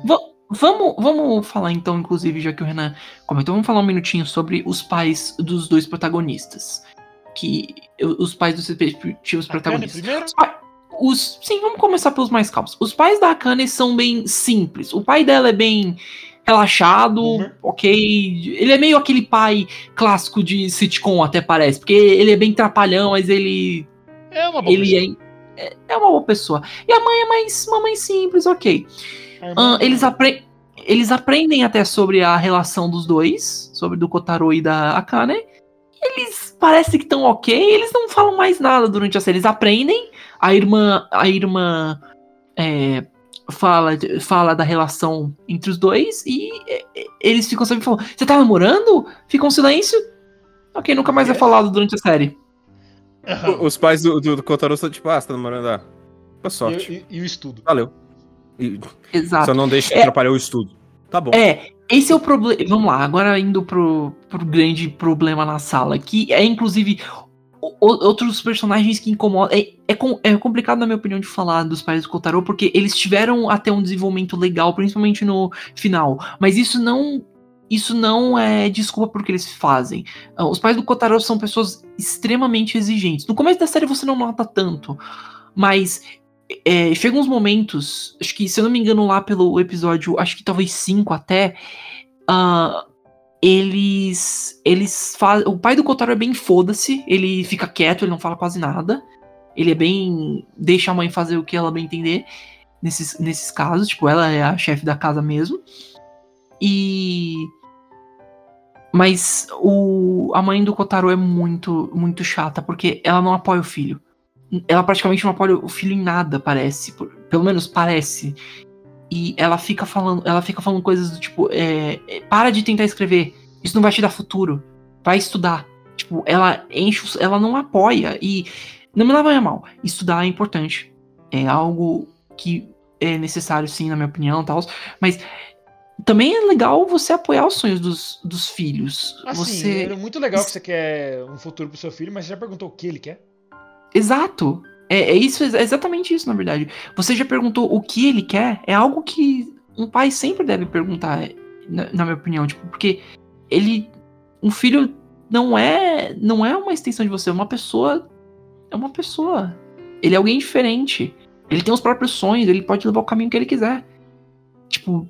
Va- vamos, vamos falar então, inclusive, já que o Renan comentou, vamos falar um minutinho sobre os pais dos dois protagonistas. Que os pais dos respectivos protagonistas. primeiro? Os pa- Os, sim, vamos começar pelos mais calmos. Os pais da Akane são bem simples. O pai dela é bem relaxado, Boomer. ok. Ele é meio aquele pai clássico de sitcom, até parece. Porque ele é bem trapalhão, mas ele É uma boa ele pessoa. é, é- é uma boa pessoa. E a mãe é mais uma mãe simples, ok. Ah, eles, apre- eles aprendem até sobre a relação dos dois, sobre do Kotaro e da Akane. Eles parecem que estão ok, eles não falam mais nada durante a série. Eles aprendem, a irmã, a irmã é, fala, fala da relação entre os dois e é, é, eles ficam sempre falando: Você tá namorando? Fica um silêncio. Ok, nunca mais é Yes. falado durante a série. O- Os pais do, do, do Kotaro são tipo, ah, você tá namorando, ah, boa sorte. E, e- e o estudo. Valeu. Exato. só não deixa É. atrapalhar o estudo. Tá bom. É, esse é o problema. Vamos lá, agora indo pro, pro grande problema na sala, que é inclusive o- o- outros personagens que incomodam. É, é, com- é complicado, na minha opinião, de falar dos pais do Kotaro, porque eles tiveram até um desenvolvimento legal, principalmente no final. Mas isso não. Isso não é desculpa porque eles fazem. Ah, Os pais do Kotaro são pessoas extremamente exigentes. No começo da série você não nota tanto, mas é, chegam uns momentos, acho que se eu não me engano lá pelo episódio, acho que talvez 5 até, ah, eles eles o pai do Kotaro é bem foda-se, ele fica quieto, ele não fala quase nada. Ele é bem deixa a mãe fazer o que ela bem entender nesses, nesses casos, tipo, ela é a chefe da casa mesmo. E mas o a mãe do Kotaro é muito muito chata porque ela não apoia o filho ela praticamente não apoia o filho em nada, parece. Pelo menos parece. E ela fica falando, ela fica falando coisas do tipo, é, é, para de tentar escrever. Isso não vai te dar futuro. Vai estudar. Tipo, ela enche, ela não apoia. E não me leva a mal. Estudar é importante. É algo que é necessário, sim, na minha opinião, tal. Mas também é legal você apoiar os sonhos dos, dos filhos. Assim, você é muito legal que você quer um futuro pro seu filho, mas você já perguntou o que ele quer? Exato. É, é isso, é exatamente isso, na verdade. Você já perguntou o que ele quer? É algo que um pai sempre deve perguntar, na, na minha opinião, tipo, porque ele, um filho não é, não é uma extensão de você, é uma pessoa, é uma pessoa. Ele é alguém diferente. Ele tem os próprios sonhos, ele pode levar o caminho que ele quiser. Tipo,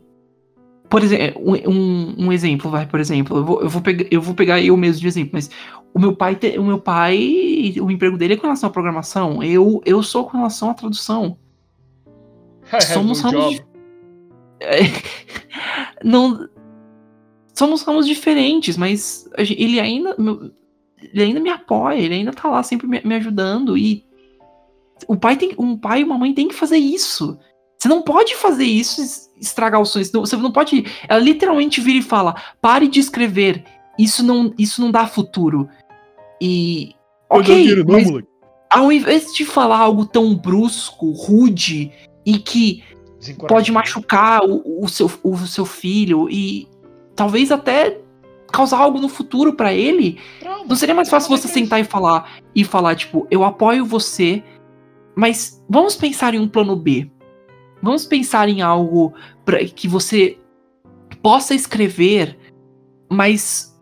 por exemplo, um, um, um exemplo, vai, por exemplo, eu vou, eu vou, pegar, eu vou pegar eu mesmo de exemplo, mas o meu pai, te- o meu pai, o emprego dele é com relação à programação. Eu, eu sou com relação à tradução. Somos No ramos. Não, somos ramos diferentes, mas ele ainda, ele ainda me apoia, ele ainda tá lá sempre me, me ajudando e o pai tem, um pai e uma mãe tem que fazer isso. Você não pode fazer isso, estragar os sonhos. Não- Você não pode. Ela literalmente vira e fala: pare de escrever. Isso não, isso não dá futuro. E. Ok, mas ao invés de falar algo tão brusco, rude e que pode machucar o, o seu, o seu filho e talvez até causar algo no futuro pra ele, Trauma. não seria mais fácil você é crença. sentar e falar e falar tipo, eu apoio você, mas vamos pensar em um plano B. Vamos pensar em algo pra que você possa escrever, mas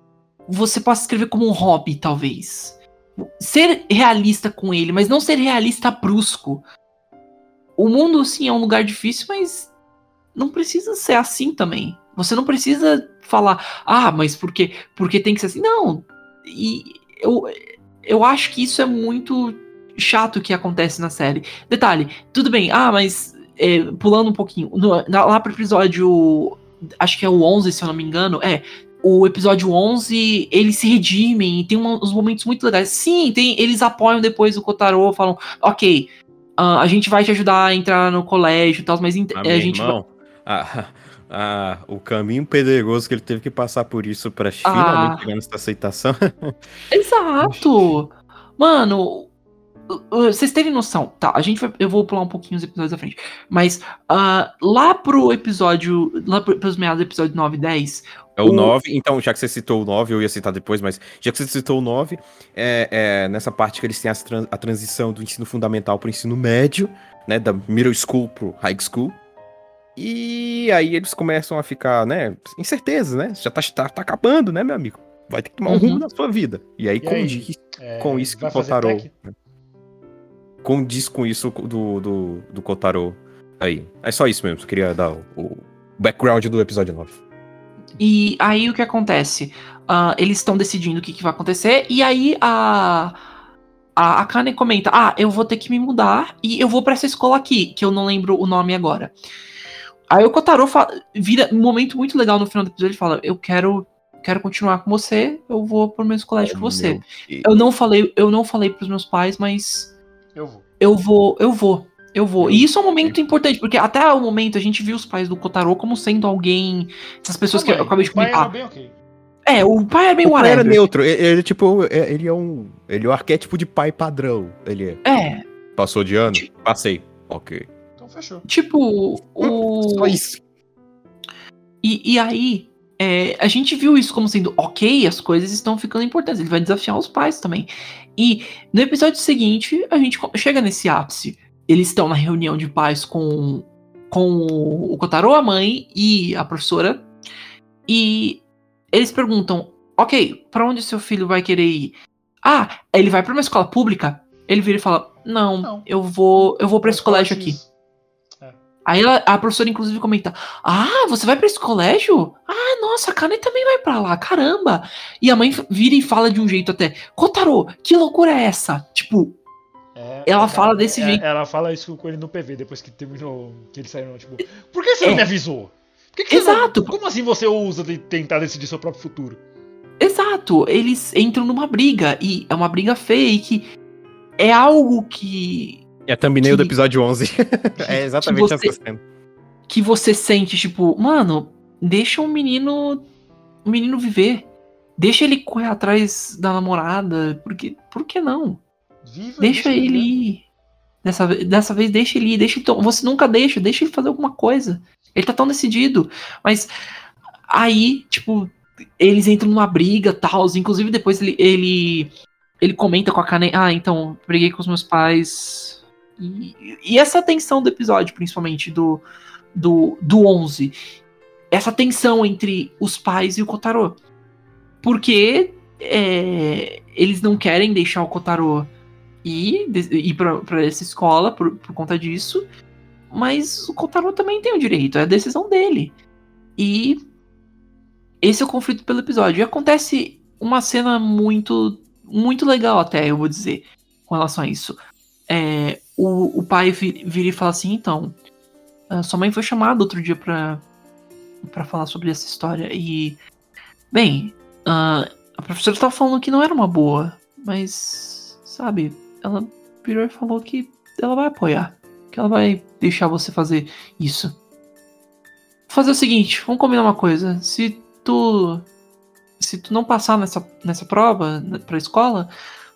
você possa escrever como um hobby, talvez. Ser realista com ele, mas não ser realista brusco. O mundo, sim, é um lugar difícil, mas não precisa ser assim também. Você não precisa falar, ah, mas por quê? Porque tem que ser assim. Não. E eu, eu acho que isso é muito chato que acontece na série. Detalhe, tudo bem, ah, mas é, pulando um pouquinho, no- na- lá pro episódio, acho que é o 11, se eu não me engano, é, o episódio 11, eles se redimem e tem uma- uns momentos muito legais. Sim, tem, eles apoiam depois o Kotaro, falam, ok, ah, a gente vai te ajudar a entrar no colégio e tal, mas Ah, a gente vai- irmão, ah, ah, o caminho pedregoso que ele teve que passar por isso pra Ah. finalmente chegar nessa aceitação. Exato! Mano, uh, uh, vocês terem noção, tá? A gente vai. Eu vou pular um pouquinho os episódios da frente. Mas ah, lá pro episódio. Lá pro, pros meados do episódio 9 e 10. É o O- 9, então, já que você citou o 9, eu ia citar depois, mas já que você citou o 9, é, é nessa parte que eles têm as tran- a transição do ensino fundamental pro ensino médio, né, da middle school pro high school. E aí eles começam a ficar, né, incertezas, né? Já tá, tá, tá acabando, né, meu amigo? Vai ter que tomar um Uhum. rumo na sua vida. E aí E aí? condiz É, com isso que o Kotaro. tech? Condiz com isso do, do, do Kotaro aí. É só isso mesmo, eu queria dar o, o background do episódio 9. E aí o que acontece? Ah, eles estão decidindo o que, que vai acontecer. E aí a. A, a Kane comenta: Ah, eu vou ter que me mudar e eu vou pra essa escola aqui, que eu não lembro o nome agora. Aí o Kotaro fa- vira um momento muito legal no final do episódio. Ele fala: Eu quero, quero continuar com você, eu vou pro mesmo colégio que você. Eu não falei, eu não falei pros meus pais, mas Eu vou. eu vou, eu vou, eu vou. E isso é um momento importante, porque até o momento a gente viu os pais do Kotaro como sendo alguém. Essas pessoas que eu acabei de O pai era comentar. bem ok. É, o pai era bem O pai era whatever. neutro, ele, ele, tipo, é- ele é um. Ele é o arquétipo de pai padrão. Ele é. É, Passou de ano? Passei. Ok. Então fechou. tipo, o. Só isso. E, e aí, é, a gente viu isso como sendo ok, as coisas estão ficando importantes. Ele vai desafiar os pais também. E no episódio seguinte, a gente chega nesse ápice. Eles estão na reunião de pais com, com o Kotaro, a mãe e a professora. E eles perguntam: Ok, pra onde seu filho vai querer ir? Ah, ele vai pra uma escola pública? Ele vira e fala: Não, Não. eu vou, eu vou pra esse colégio aqui. Aí ela- a professora, inclusive, comenta: Ah, você vai pra esse colégio? Ah, nossa, a Kane também vai pra lá, caramba. E a mãe vira e fala de um jeito até: Kotaro, que loucura é essa? Tipo, É, Ela é, fala desse é, jeito. Ela fala isso com ele no PV depois que terminou. Que eles saíram, tipo. Por que você não É. me avisou? Que que você não- Exato. como assim você ousa de tentar decidir seu próprio futuro? exato, eles entram numa briga, e é uma briga fake. É algo que, É a thumbnail do Que- episódio 11. é exatamente que você- essa cena. que você sente, tipo, mano, deixa o menino. O menino viver. Deixa ele correr atrás da namorada. Porque, por que não? Viva, Deixa ele viver. ir. Dessa, dessa vez, deixa ele ir. Deixa ele Você nunca deixa, deixa ele fazer alguma coisa. Ele tá tão decidido. Mas aí, tipo, eles entram numa briga tal. Inclusive, depois ele, ele, ele comenta com a Kane. Ah, então, briguei com os meus pais. E, e essa tensão do episódio, principalmente do, do, do 11. Essa tensão entre os pais e o Kotaro. Porque é, eles não querem deixar o Kotaro ir, ir pra essa escola por, por conta disso. Mas o Kotaro também tem o direito, é a decisão dele. E esse é o conflito pelo episódio. E acontece uma cena muito, muito legal até, eu vou dizer, com relação a isso. É, o, o pai vi- vira e fala assim, então, sua mãe foi chamada outro dia pra, pra falar sobre essa história. E, bem, a professora tava falando que não era uma boa, mas, sabe, ela virou e falou que ela vai apoiar. Que ela vai deixar você fazer isso. Vou fazer o seguinte, vamos combinar uma coisa. Se tu. Se tu não passar nessa, nessa prova né, pra escola,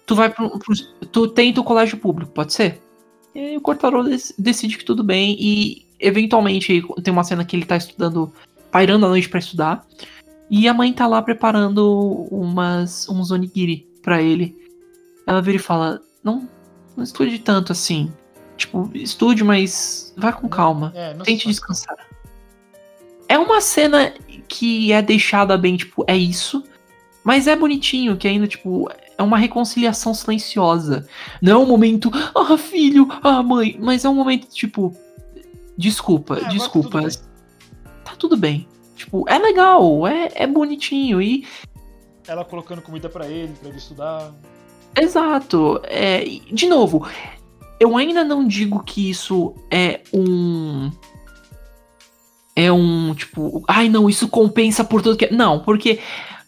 tu vai pro, pro- Tu tenta o colégio público, pode ser? E aí o Cortarolo dec- decide que tudo bem. E eventualmente tem uma cena que ele tá estudando, pairando à noite pra estudar. E a mãe tá lá preparando umas, uns onigiri pra ele. Ela vira e fala: Não, não estude tanto assim. Tipo, estude, mas vá com calma. É, Tente descansar. É uma cena que é deixada bem, tipo, é isso. Mas é bonitinho, que ainda, tipo, é uma reconciliação silenciosa. Não é um momento, ah, filho, ah, mãe. Mas é um momento, tipo, desculpa, tá desculpa. tudo. Tá tudo bem. Tipo, é legal, é, é bonitinho. E Ela colocando comida pra ele, pra ele estudar. Exato. É, de novo, eu ainda não digo que isso é um. É um, tipo, ai não, isso compensa por tudo que. Não, porque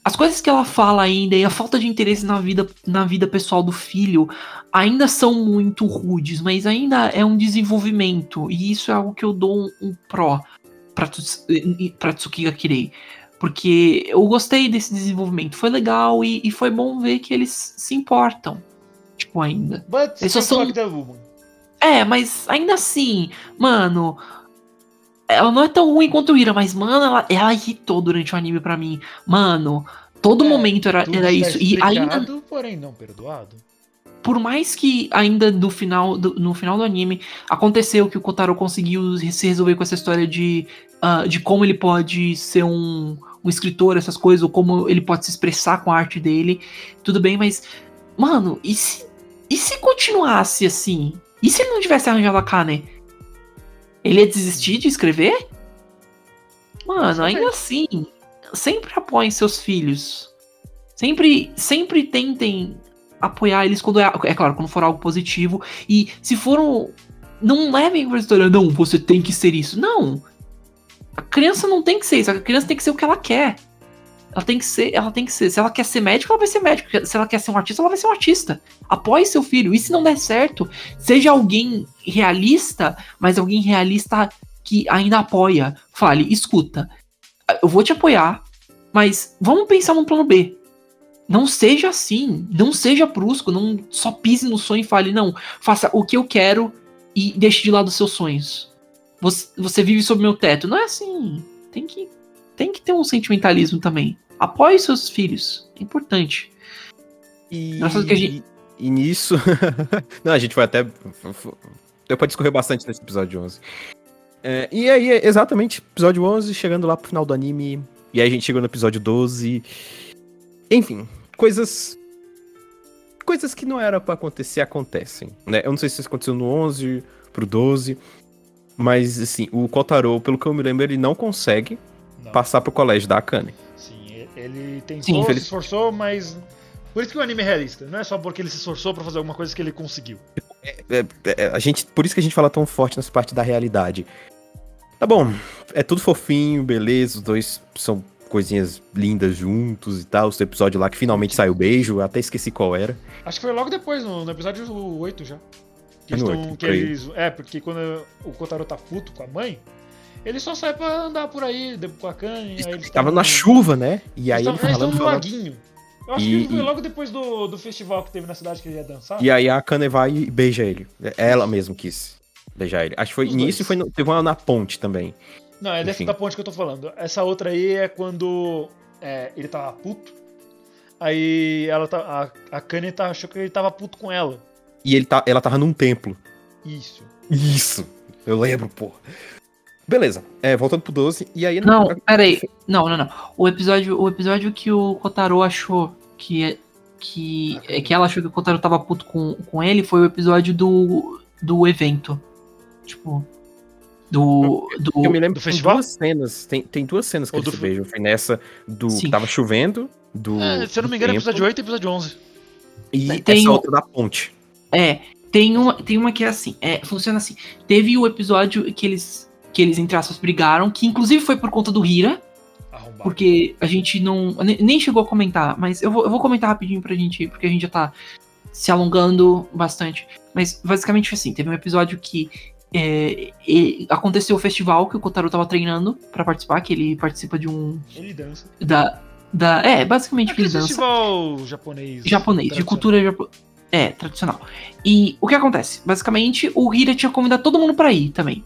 as coisas que ela fala ainda e a falta de interesse na vida, na vida pessoal do filho ainda são muito rudes, mas ainda é um desenvolvimento. E isso é algo que eu dou um, um pró pra, pra Tsukiga Kirei. Porque eu gostei desse desenvolvimento. Foi legal e, e foi bom ver que eles se importam. Tipo, ainda. But Eles só são-. É, mas ainda assim, mano. Ela não é tão ruim quanto o Ira, mas, mano, ela, ela irritou durante o anime pra mim. Mano, todo É, momento era, era está isso. E ainda, porém não perdoado. por mais que ainda no final do, no final do anime aconteceu que o Kotaro conseguiu se resolver com essa história de, ah, de como ele pode ser um, um escritor, essas coisas, ou como ele pode se expressar com a arte dele, tudo bem, mas, mano, e se, e se continuasse assim? E se ele não tivesse arranjado a Kane? Ele ia desistir de escrever? Mano, ainda assim, sempre apoiem seus filhos. Sempre, sempre tentem apoiar eles quando é, é claro, quando for algo positivo. E se for um. Não levem pra história, não, você tem que ser isso. Não. A criança não tem que ser isso, a criança tem que ser o que ela quer. Ela tem que ser, ela tem que ser. Se ela quer ser médica, ela vai ser médica. Se ela quer ser um artista, ela vai ser um artista. Apoie seu filho. E se não der certo, seja alguém realista, mas alguém realista que ainda apoia. Fale, escuta, eu vou te apoiar, mas vamos pensar num plano B. Não seja assim, não seja brusco, não só pise no sonho e fale, não, faça o que eu quero e deixe de lado os seus sonhos. Você, você vive sob meu teto. Não é assim. Tem que, tem que ter um sentimentalismo também. Apoie seus filhos. É importante. E, Engraçado que a gente- e nisso. Não, a gente foi até. Deu pra discorrer bastante nesse episódio 11. É, e aí, exatamente, episódio 11, chegando lá pro final do anime. E aí a gente chegou no episódio 12. Enfim, coisas. Coisas que não era pra acontecer acontecem. Né? Eu não sei se isso aconteceu no 11 pro 12. Mas, assim, o Kotaro, pelo que eu me lembro, ele não consegue Não. passar pro colégio da Akane. Ele tentou, Sim, se esforçou, mas. Por isso que o anime é realista. Não é só porque ele se esforçou pra fazer alguma coisa que ele conseguiu. É, é, a gente, por isso que a gente fala tão forte nessa parte da realidade. Tá bom, é tudo fofinho, beleza, os dois são coisinhas lindas juntos e tal. Esse episódio lá que finalmente saiu o beijo, eu até esqueci qual era. Acho que foi logo depois, no, no episódio 8 já. Que É eles no tão- oito, que por aí. eles- é, porque quando o Kotaro tá puto com a mãe, ele só sai pra andar por aí, com a Kanye. aí eles Tava na chuva, né? E aí Eles ele eles falando, no falando. laguinho. Eu acho E- que foi logo depois do, do festival que teve na cidade que ele ia dançar. E aí a Kane vai e beija ele. Ela mesmo quis beijar ele. Acho que foi Os nisso dois. e foi no- teve uma na ponte também. Não, é dessa da ponte que eu tô falando. Essa outra aí é quando é, ele tava puto. Aí ela tá, a, a Kanye tá, achou que ele tava puto com ela. E ele tá, ela tava num templo. Isso. Isso, eu lembro, pô. Beleza, é, voltando pro 12, e aí... Não, peraí. Não, não, não. O episódio, o episódio que o Kotaro achou que é- que é que ela achou que o Kotaro tava puto com, com ele foi o episódio do do evento. Tipo do do Eu me lembro Do que tem festival? duas cenas. Tem, tem duas cenas que Ou eles do beijam. Foi nessa do Sim. que tava chovendo, do. É, se eu não me engano, é episódio templo, 8 e episódio 11. E Tem essa o- outra da ponte. É, tem uma, tem uma que é assim, é, funciona assim. Teve o episódio que eles, que eles, entre aspas, brigaram, que inclusive foi por conta do Hira, porque a gente não. ne- Nem chegou a comentar, mas eu vou, eu vou comentar rapidinho pra gente, porque a gente já tá se alongando bastante. Mas basicamente foi assim: teve um episódio que. é, e- aconteceu o festival que o Kotaro tava treinando pra participar, que ele participa de um. Ele dança. Da, da, é, basicamente que Aquele ele dança festival japonês. japonês, de cultura japo... É, tradicional. E o que acontece? Basicamente, o Hira tinha convidado todo mundo pra ir também.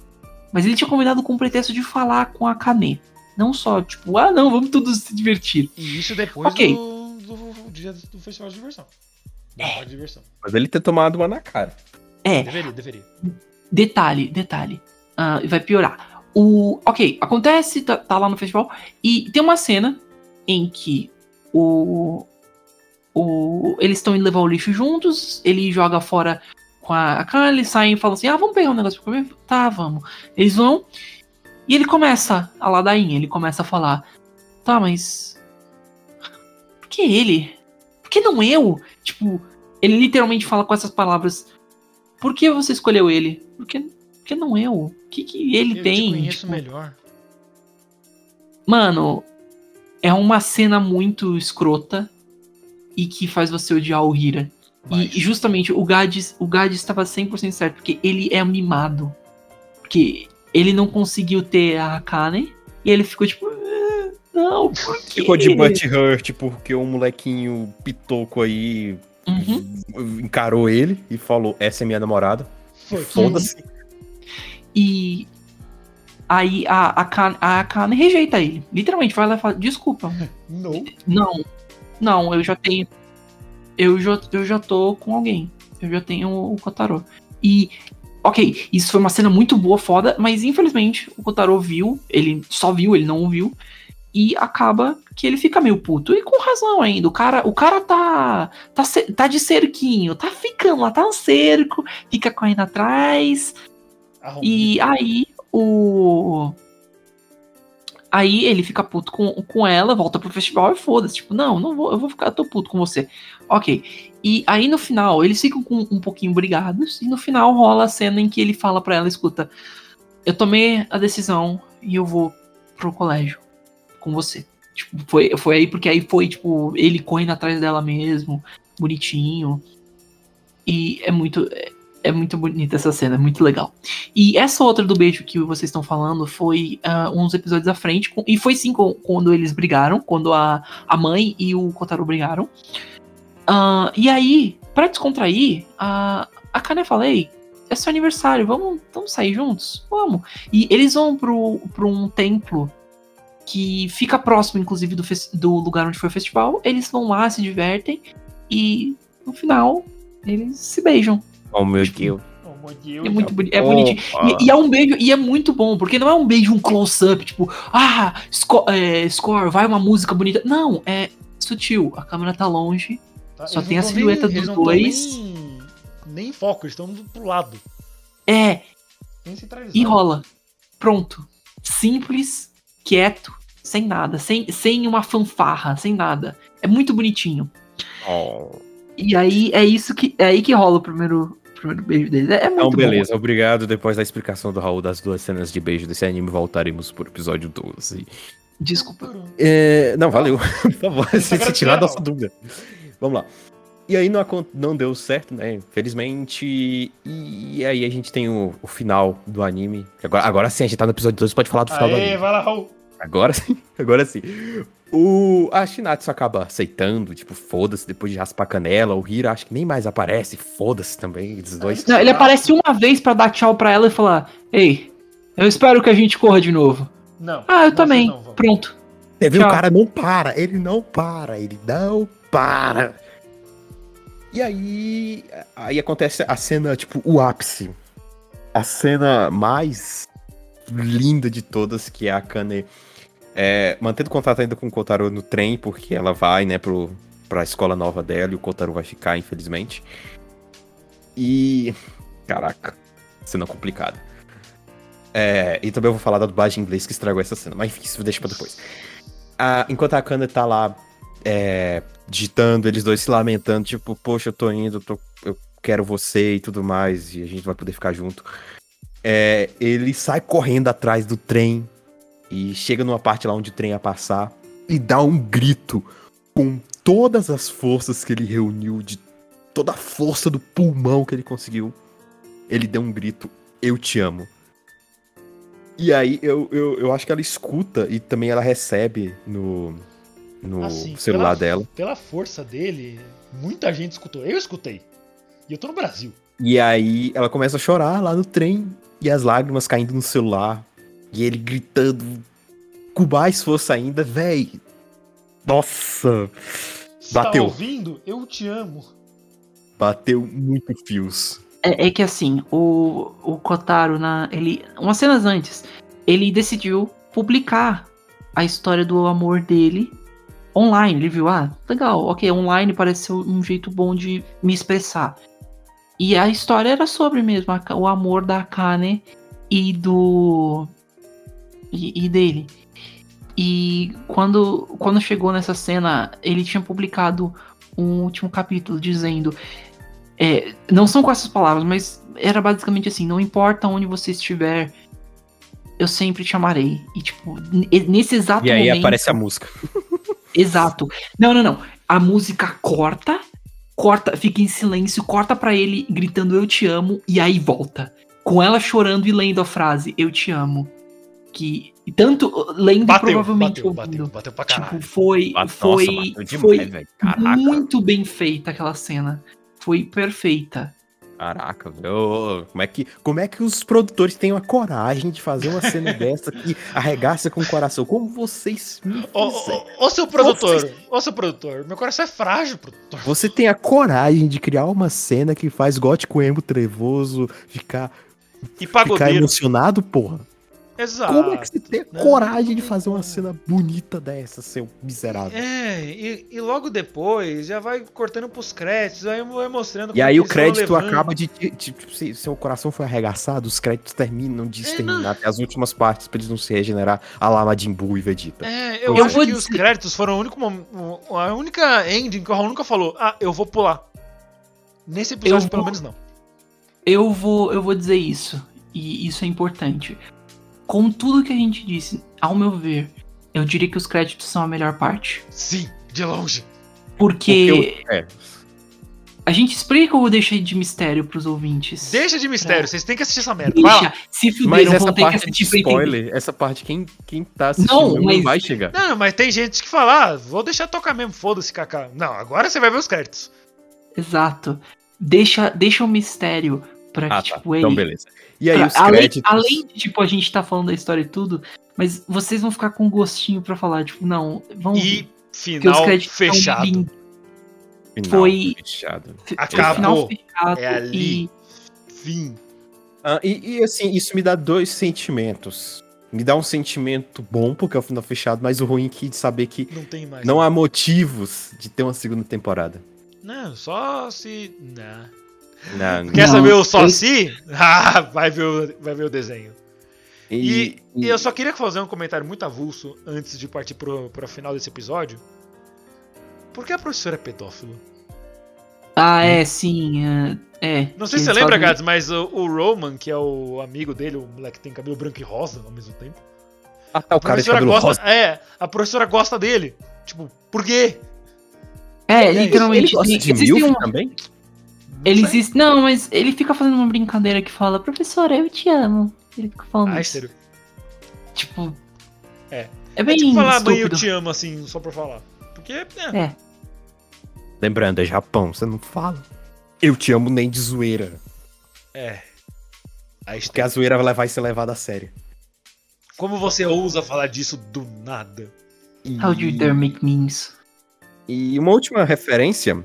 Mas ele tinha convidado com o pretexto de falar com a Kane. Não só, tipo, ah, não, vamos todos se divertir. E isso depois Ok. do, do dia do festival de diversão. Da parte de diversão. Mas ele ter tomado uma na cara. É, Deveria, deveria. detalhe, detalhe. Ah, vai piorar. O. Ok, acontece, tá, tá lá no festival. E tem uma cena em que o. o eles estão indo levar o lixo juntos. Ele joga fora com a, a Khan, eles saem e falam assim: ah, vamos pegar um negócio pra comer? Tá, vamos. Eles vão. E ele começa a ladainha, ele começa a falar: tá, mas. Por que ele? Por que não eu? Tipo, ele literalmente fala com essas palavras: por que você escolheu ele? Porque, porque não eu. O que, que ele eu tem? te conheço Tipo, melhor. Mano, é uma cena muito escrota e que faz você odiar o Hira. Mas- E justamente o Gades, o Gades estava 100% certo, porque ele é mimado. Porque ele não conseguiu ter a Akane e ele ficou tipo, "Ah, não, por quê? Ficou de butt hurt porque um molequinho pitoco aí Uhum. encarou ele e falou: Essa é minha namorada. Foi. Foda-se. E aí a, a, Akane, a Akane rejeita ele. Literalmente vai lá e fala, desculpa, Não. Não, não, eu já tenho. Eu já, eu já tô com alguém. Eu já tenho o Kotaro. E, ok, isso foi uma cena muito boa, foda, mas infelizmente o Kotaro viu, ele só viu, ele não ouviu. E acaba que ele fica meio puto. E com razão ainda. O cara, o cara tá, tá, tá de cerquinho, tá ficando lá, tá no cerco, fica correndo atrás. Arrumado. E aí o. Aí ele fica puto com, com ela, volta pro festival e foda-se. Tipo, não, não vou, eu vou ficar, eu tô puto com você. Ok. E aí no final, eles ficam com um pouquinho brigados. E no final rola a cena em que ele fala pra ela: escuta, eu tomei a decisão e eu vou pro colégio com você. Tipo, foi, foi aí, porque aí foi, tipo, ele correndo atrás dela mesmo, bonitinho. E é muito. É, é muito bonita essa cena, é muito legal. E essa outra do beijo que vocês estão falando foi ah, uns episódios à frente. com- e foi sim com- quando eles brigaram, quando a, a mãe e o Kotaro brigaram. Ah, e aí, pra descontrair, a, a Kane fala, ei, é seu aniversário, vamos, vamos sair juntos? Vamos. E eles vão pro, pro um templo que fica próximo, inclusive, do, do lugar onde foi o festival. Eles vão lá, se divertem e no final eles se beijam. Oh, meu Deus. Oh, meu Deus. É muito boni é bonitinho. E, e é um beijo, e é muito bom, porque não é um beijo, um close-up, tipo, ah, sco é, score, vai uma música bonita. Não, é sutil. A câmera tá longe. Tá? só Eles tem a silhueta nem- dos eles não tão dois. Nem, nem em foco, eles estão pro lado. É, e rola. Pronto. Simples, quieto, sem nada, sem, sem uma fanfarra, sem nada. É muito bonitinho. Oh. E aí é isso que é aí que rola o primeiro, primeiro beijo deles. É, é muito Então, bom. beleza. Obrigado. Depois da explicação do Raul das duas cenas de beijo desse anime, voltaremos pro episódio 12. Desculpa. É, não, valeu. Por favor, você agradecendo, tirar a nossa dúvida. Vamos lá. E aí não, não deu certo, né? Infelizmente. E aí a gente tem o, o final do anime. Agora, agora sim, a gente tá no episódio 12, pode falar do final do Aê, anime. vai lá, Raul. Agora sim, agora sim. O, a Shinatsu acaba aceitando, tipo, foda-se, depois de raspar a canela. O Hira acho que nem mais aparece, foda-se também, eles dois. Não, ele aparece uma vez pra dar tchau pra ela e falar: Ei, eu espero que a gente corra de novo. Não. Ah, eu também. não. Pronto. Você viu? O cara não para, ele não para, ele não para. E aí, aí acontece a cena, tipo, o ápice. A cena mais linda de todas, que é a Kane é, mantendo contato ainda com o Kotaro no trem, porque ela vai, né, pro, pra escola nova dela e o Kotaro vai ficar, infelizmente. E. Caraca, cena complicada. É, e também eu vou falar da dublagem em inglês que estragou essa cena, mas enfim, isso deixa pra depois. Ah, enquanto a Kana tá lá é, digitando, eles dois se lamentando, tipo, poxa, eu tô indo, eu, tô- eu quero você e tudo mais, e a gente vai poder ficar junto. É, ele sai correndo atrás do trem e chega numa parte lá onde o trem ia passar e dá um grito com todas as forças que ele reuniu, de toda a força do pulmão que ele conseguiu. Ele deu um grito: Eu te amo. E aí eu, eu, eu acho que ela escuta e também ela recebe no, no Assim, celular pela- dela. Pela força dele, muita gente escutou. Eu escutei. E eu tô no Brasil. E aí ela começa a chorar lá no trem e as lágrimas caindo no celular. E ele gritando com mais força ainda, véi. Nossa, Se Bateu. tá ouvindo, eu te amo. bateu muito fios. É, é que assim, o, o Kotaro, na, ele, umas cenas antes, ele decidiu publicar a história do amor dele online. Ele viu, ah, legal, ok, online parece ser um jeito bom de me expressar. E a história era sobre mesmo a- o amor da Akane e do. e, e dele. E quando, quando chegou nessa cena, ele tinha publicado um último capítulo dizendo. É, não são com essas palavras, mas era basicamente assim: não importa onde você estiver, eu sempre te amarei. E, tipo, nesse exato E aí momento. aparece a música. Exato. Não, não, não. A música corta, corta, fica em silêncio, corta pra ele gritando eu te amo e aí volta. Com ela chorando e lendo a frase eu te amo. Que tanto lendo Bateu, provavelmente bateu, bateu, ouvindo. bateu pra caralho. Tipo, foi nossa, foi bateu demais, foi muito bem feita aquela cena. Foi perfeita. Caraca, velho. Como é, que, como é que os produtores têm a coragem de fazer uma cena dessa que arregaça com o coração? Como vocês me Ô, seu produtor, ô seu produtor, meu coração é frágil, produtor. Você tem a coragem de criar uma cena que faz gótico emo trevoso ficar, E ficar emocionado, porra? Exato. Como é que você tem a Não, coragem de fazer uma cena bonita dessa, seu miserável? É, e, e logo depois já vai cortando pros créditos, aí vai mostrando E como aí que o crédito acaba de, de- tipo, se seu coração foi arregaçado, os créditos terminam de É, exterminar não. até as últimas partes pra eles não se regenerar a lá Majin Buu e Vegeta. É, eu, Eu acho vou que os dizer- créditos foram o único a única ending que o Raul nunca falou. Ah, eu vou pular. Nesse episódio, Eu pelo vou- menos, não. Eu vou, eu vou dizer isso, e isso é importante. Com tudo que a gente disse, ao meu ver, eu diria que os créditos são a melhor parte. Sim, de longe. Porque Porque eu- é, a gente explica ou deixa de mistério pros ouvintes? Deixa de mistério, vocês têm que assistir essa merda. Vai lá. Deixa. Se mas essa vão ter que parte de assistir pra entender. spoiler, essa parte quem, quem tá assistindo Não, não, mas- vai chegar. Não, mas tem gente que fala, ah, vou deixar tocar mesmo, foda-se, Kaká. Não, agora você vai ver os créditos. Exato. Deixa, deixa o mistério pra Ah, que, tá. tipo, Então ele- beleza. E aí os além, créditos... além de, tipo, a gente tá falando da história e tudo, mas vocês vão ficar com gostinho pra falar, tipo, não, vamos E final fechado. Final foi- fechado. Acabou. Final fechado É ali. e Fim. Ah, e, e, assim, isso me dá dois sentimentos. Me dá um sentimento bom, porque é o final fechado, mas o ruim é que de saber que Não tem mais. não há motivos de ter uma segunda temporada. Não, só se. Não. Não, Quer Não, saber o só se? Ah, vai ver o, vai ver o desenho. E, e- e eu só queria fazer um comentário muito avulso antes de partir pro, pro final desse episódio. Por que a professora é pedófila? Ah, é, sim. É. é, Não sei se você lembra, Gads, mas o, o Roman, que é o amigo dele, o moleque que tem cabelo branco e rosa ao mesmo tempo. Ah, tá, o A cara de professora cabelo gosta. rosa. É, a professora gosta dele. Tipo, por quê? É, literalmente. Ele gosta de existe MILF um- também? Não Ele existe. Não, mas ele fica fazendo uma brincadeira que fala, professora, eu te amo. Ele fica falando Ai, isso. sério. Tipo. É. É É bem tipo falar, mãe, eu te amo, assim, só pra falar. Porque, é. É. Lembrando, é Japão, você não fala. Eu te amo nem de zoeira. É. Aí Porque a zoeira vai- vai ser levada a sério. Como você ousa falar disso do nada? E, How do you dare make memes? e uma última referência.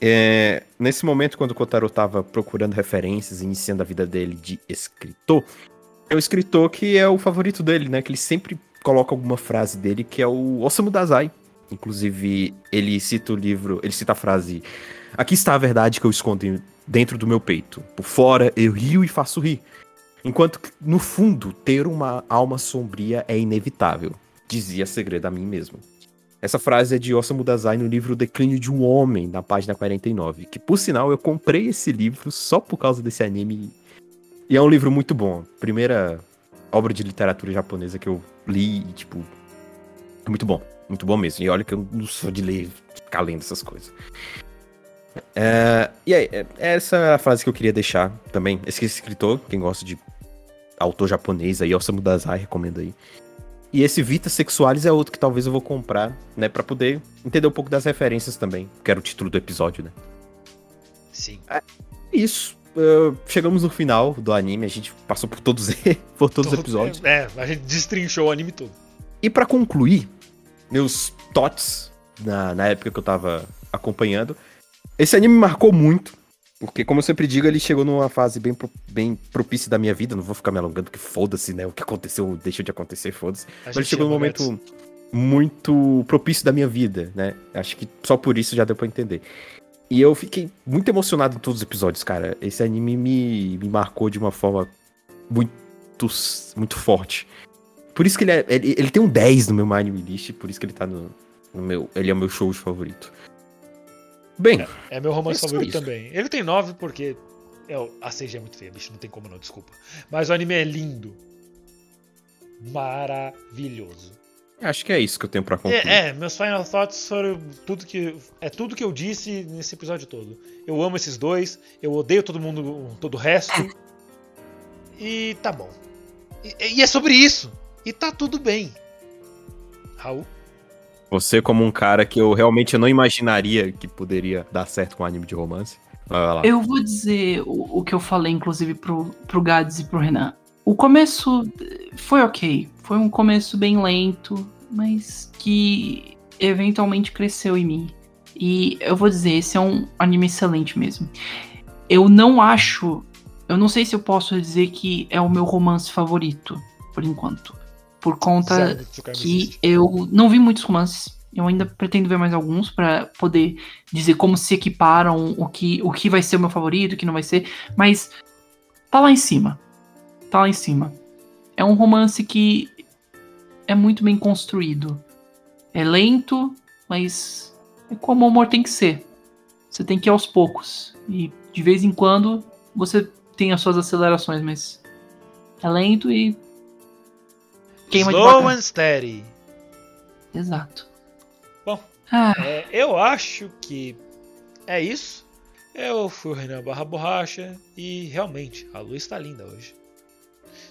É, nesse momento, quando o Kotaro tava procurando referências, iniciando a vida dele de escritor, é um escritor que é o favorito dele, né? Que ele sempre coloca alguma frase dele, que é o Osamu Dazai. Inclusive, ele cita o livro, ele cita a frase: Aqui está a verdade que eu escondo dentro do meu peito. Por fora, eu rio e faço rir. Enquanto que, no fundo, ter uma alma sombria é inevitável. Dizia segredo a mim mesmo. Essa frase é de Osamu Dazai no livro O Declínio de um Homem, na página 49. Que, por sinal, eu comprei esse livro só por causa desse anime. E é um livro muito bom. Primeira obra de literatura japonesa que eu li e, tipo. É muito bom. Muito bom mesmo. E olha que eu não sou de ler, ficar lendo essas coisas. É, e aí, é- essa é a frase que eu queria deixar também. Esse escritor, quem gosta de autor japonês aí, Osamu Dazai, recomendo aí. E esse Vita Sexualis é outro que talvez eu vou comprar, né, Pra poder entender um pouco das referências também, que era o título do episódio, né. Sim. Isso. uh, chegamos no final do anime, a gente passou por todos, por todos os episódios. É, a gente destrinchou o anime todo. E pra concluir, meus tots na, na época que eu tava acompanhando, esse anime me marcou muito, porque como eu sempre digo, ele chegou numa fase bem, pro- bem propícia da minha vida, não vou ficar me alongando, porque foda-se, né, o que aconteceu deixou de acontecer, foda-se. Mas ele chegou num momento Gats. muito propício da minha vida, né? Acho que só por isso já deu pra entender. E eu fiquei muito emocionado em todos os episódios, cara. Esse anime me, me marcou de uma forma muito, muito forte. Por isso que ele, é, ele, ele tem um 10 no meu Anime List, por isso que ele tá no, no meu. Ele é o meu show favorito. Bem, É meu romance É favorito isso. também. Ele tem 9 porque é, a CG é muito feia, bicho, não tem como não, desculpa. Mas o anime é lindo. Maravilhoso. Acho que é isso que eu tenho pra concluir. É, é, meus final thoughts foram tudo que. É tudo que eu disse nesse episódio todo. Eu amo esses dois, eu odeio todo mundo, todo o resto. E tá bom. E, e é sobre isso. E tá tudo bem. Raul? Você como um cara que eu realmente não imaginaria que poderia dar certo com um anime de romance. Eu vou dizer o, o que eu falei, inclusive, pro, pro Gads e pro Renan. O começo foi ok. Foi um começo bem lento, mas que eventualmente cresceu em mim. E eu vou dizer, esse é um anime excelente mesmo. Eu não acho. Eu não sei se eu posso dizer que é o meu romance favorito, por enquanto. Por conta que eu não vi muitos romances. Eu ainda pretendo ver mais alguns pra poder dizer como se equiparam, o que, o que vai ser o meu favorito, o que não vai ser. Mas tá lá em cima. Tá lá em cima. É um romance que é muito bem construído. É lento, mas é como o amor tem que ser. Você tem que ir aos poucos. E de vez em quando você tem as suas acelerações, mas é lento e. Queima Slow and steady. Exato. Bom. Ah, É, eu acho que é isso. Eu fui o Renan Barra Borracha e realmente a luz está linda hoje.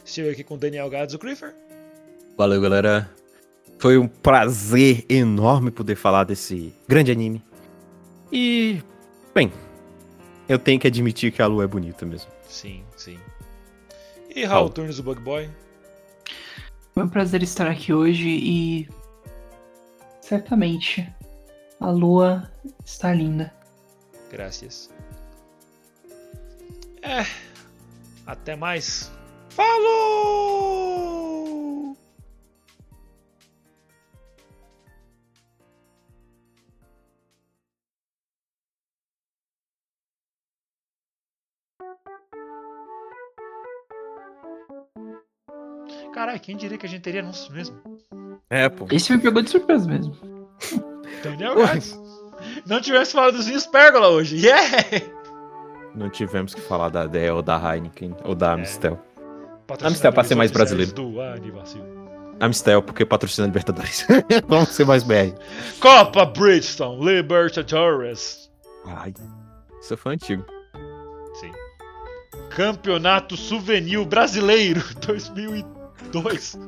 Estive aqui com o Daniel Gads, o Creeper. Valeu, galera. Foi um prazer enorme poder falar desse grande anime. E, bem, eu tenho que admitir que a lua é bonita mesmo. Sim, sim. E Raul Raul. Turnes, o Bug Boy. Foi um prazer estar aqui hoje e. Certamente a lua está linda. Graças. É. Até mais. Falou! Quem diria que a gente teria anúncios mesmo? É, pô. Esse me pegou de surpresa mesmo. Daniel Gads. Não tivemos falado dos vinhos Pérgola hoje. Yeah! Não tivemos que falar da Dell ou da Heineken ou da Amistel. Patrocinadores Amstel, pra ser mais brasileiro. Do Anivacil. Amistel, porque patrocina Libertadores. Vamos ser mais BR. Copa Bridgestone Libertadores. Ai, isso foi antigo. Sim. Campeonato Souvenir Brasileiro 2002.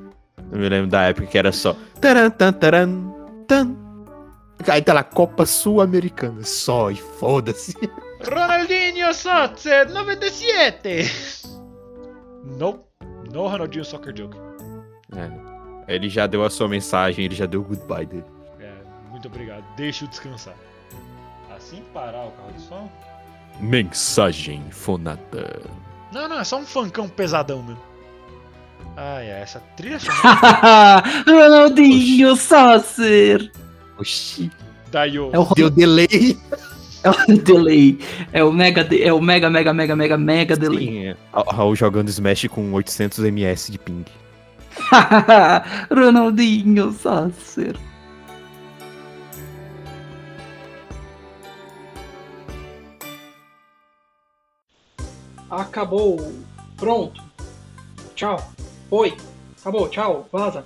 Eu me lembro da época que era só. Taran, tan, taran, tan. Aí tá lá, Copa Sul-Americana. Só, e foda-se. Ronaldinho Sotze 97. Não, no Ronaldinho Soccer Joke. É. Ele já deu a sua mensagem, ele já deu o goodbye dele. É, muito obrigado. Deixa eu descansar. Assim que parar o carro de som? Mensagem fonada. Não, não, é só um funkão pesadão mesmo. Ah, é, essa trilha sonora Ronaldinho Saucer! Oxi. da Yo. É o, Deu delay. é o delay. É o mega, de- é o mega, mega, mega, mega, mega delay. Sim, é. Ra- Raul jogando Smash com 800 ms de ping. Ronaldinho Saucer. Acabou. Pronto. Tchau. Oi. Acabou. Tchau. Vaza.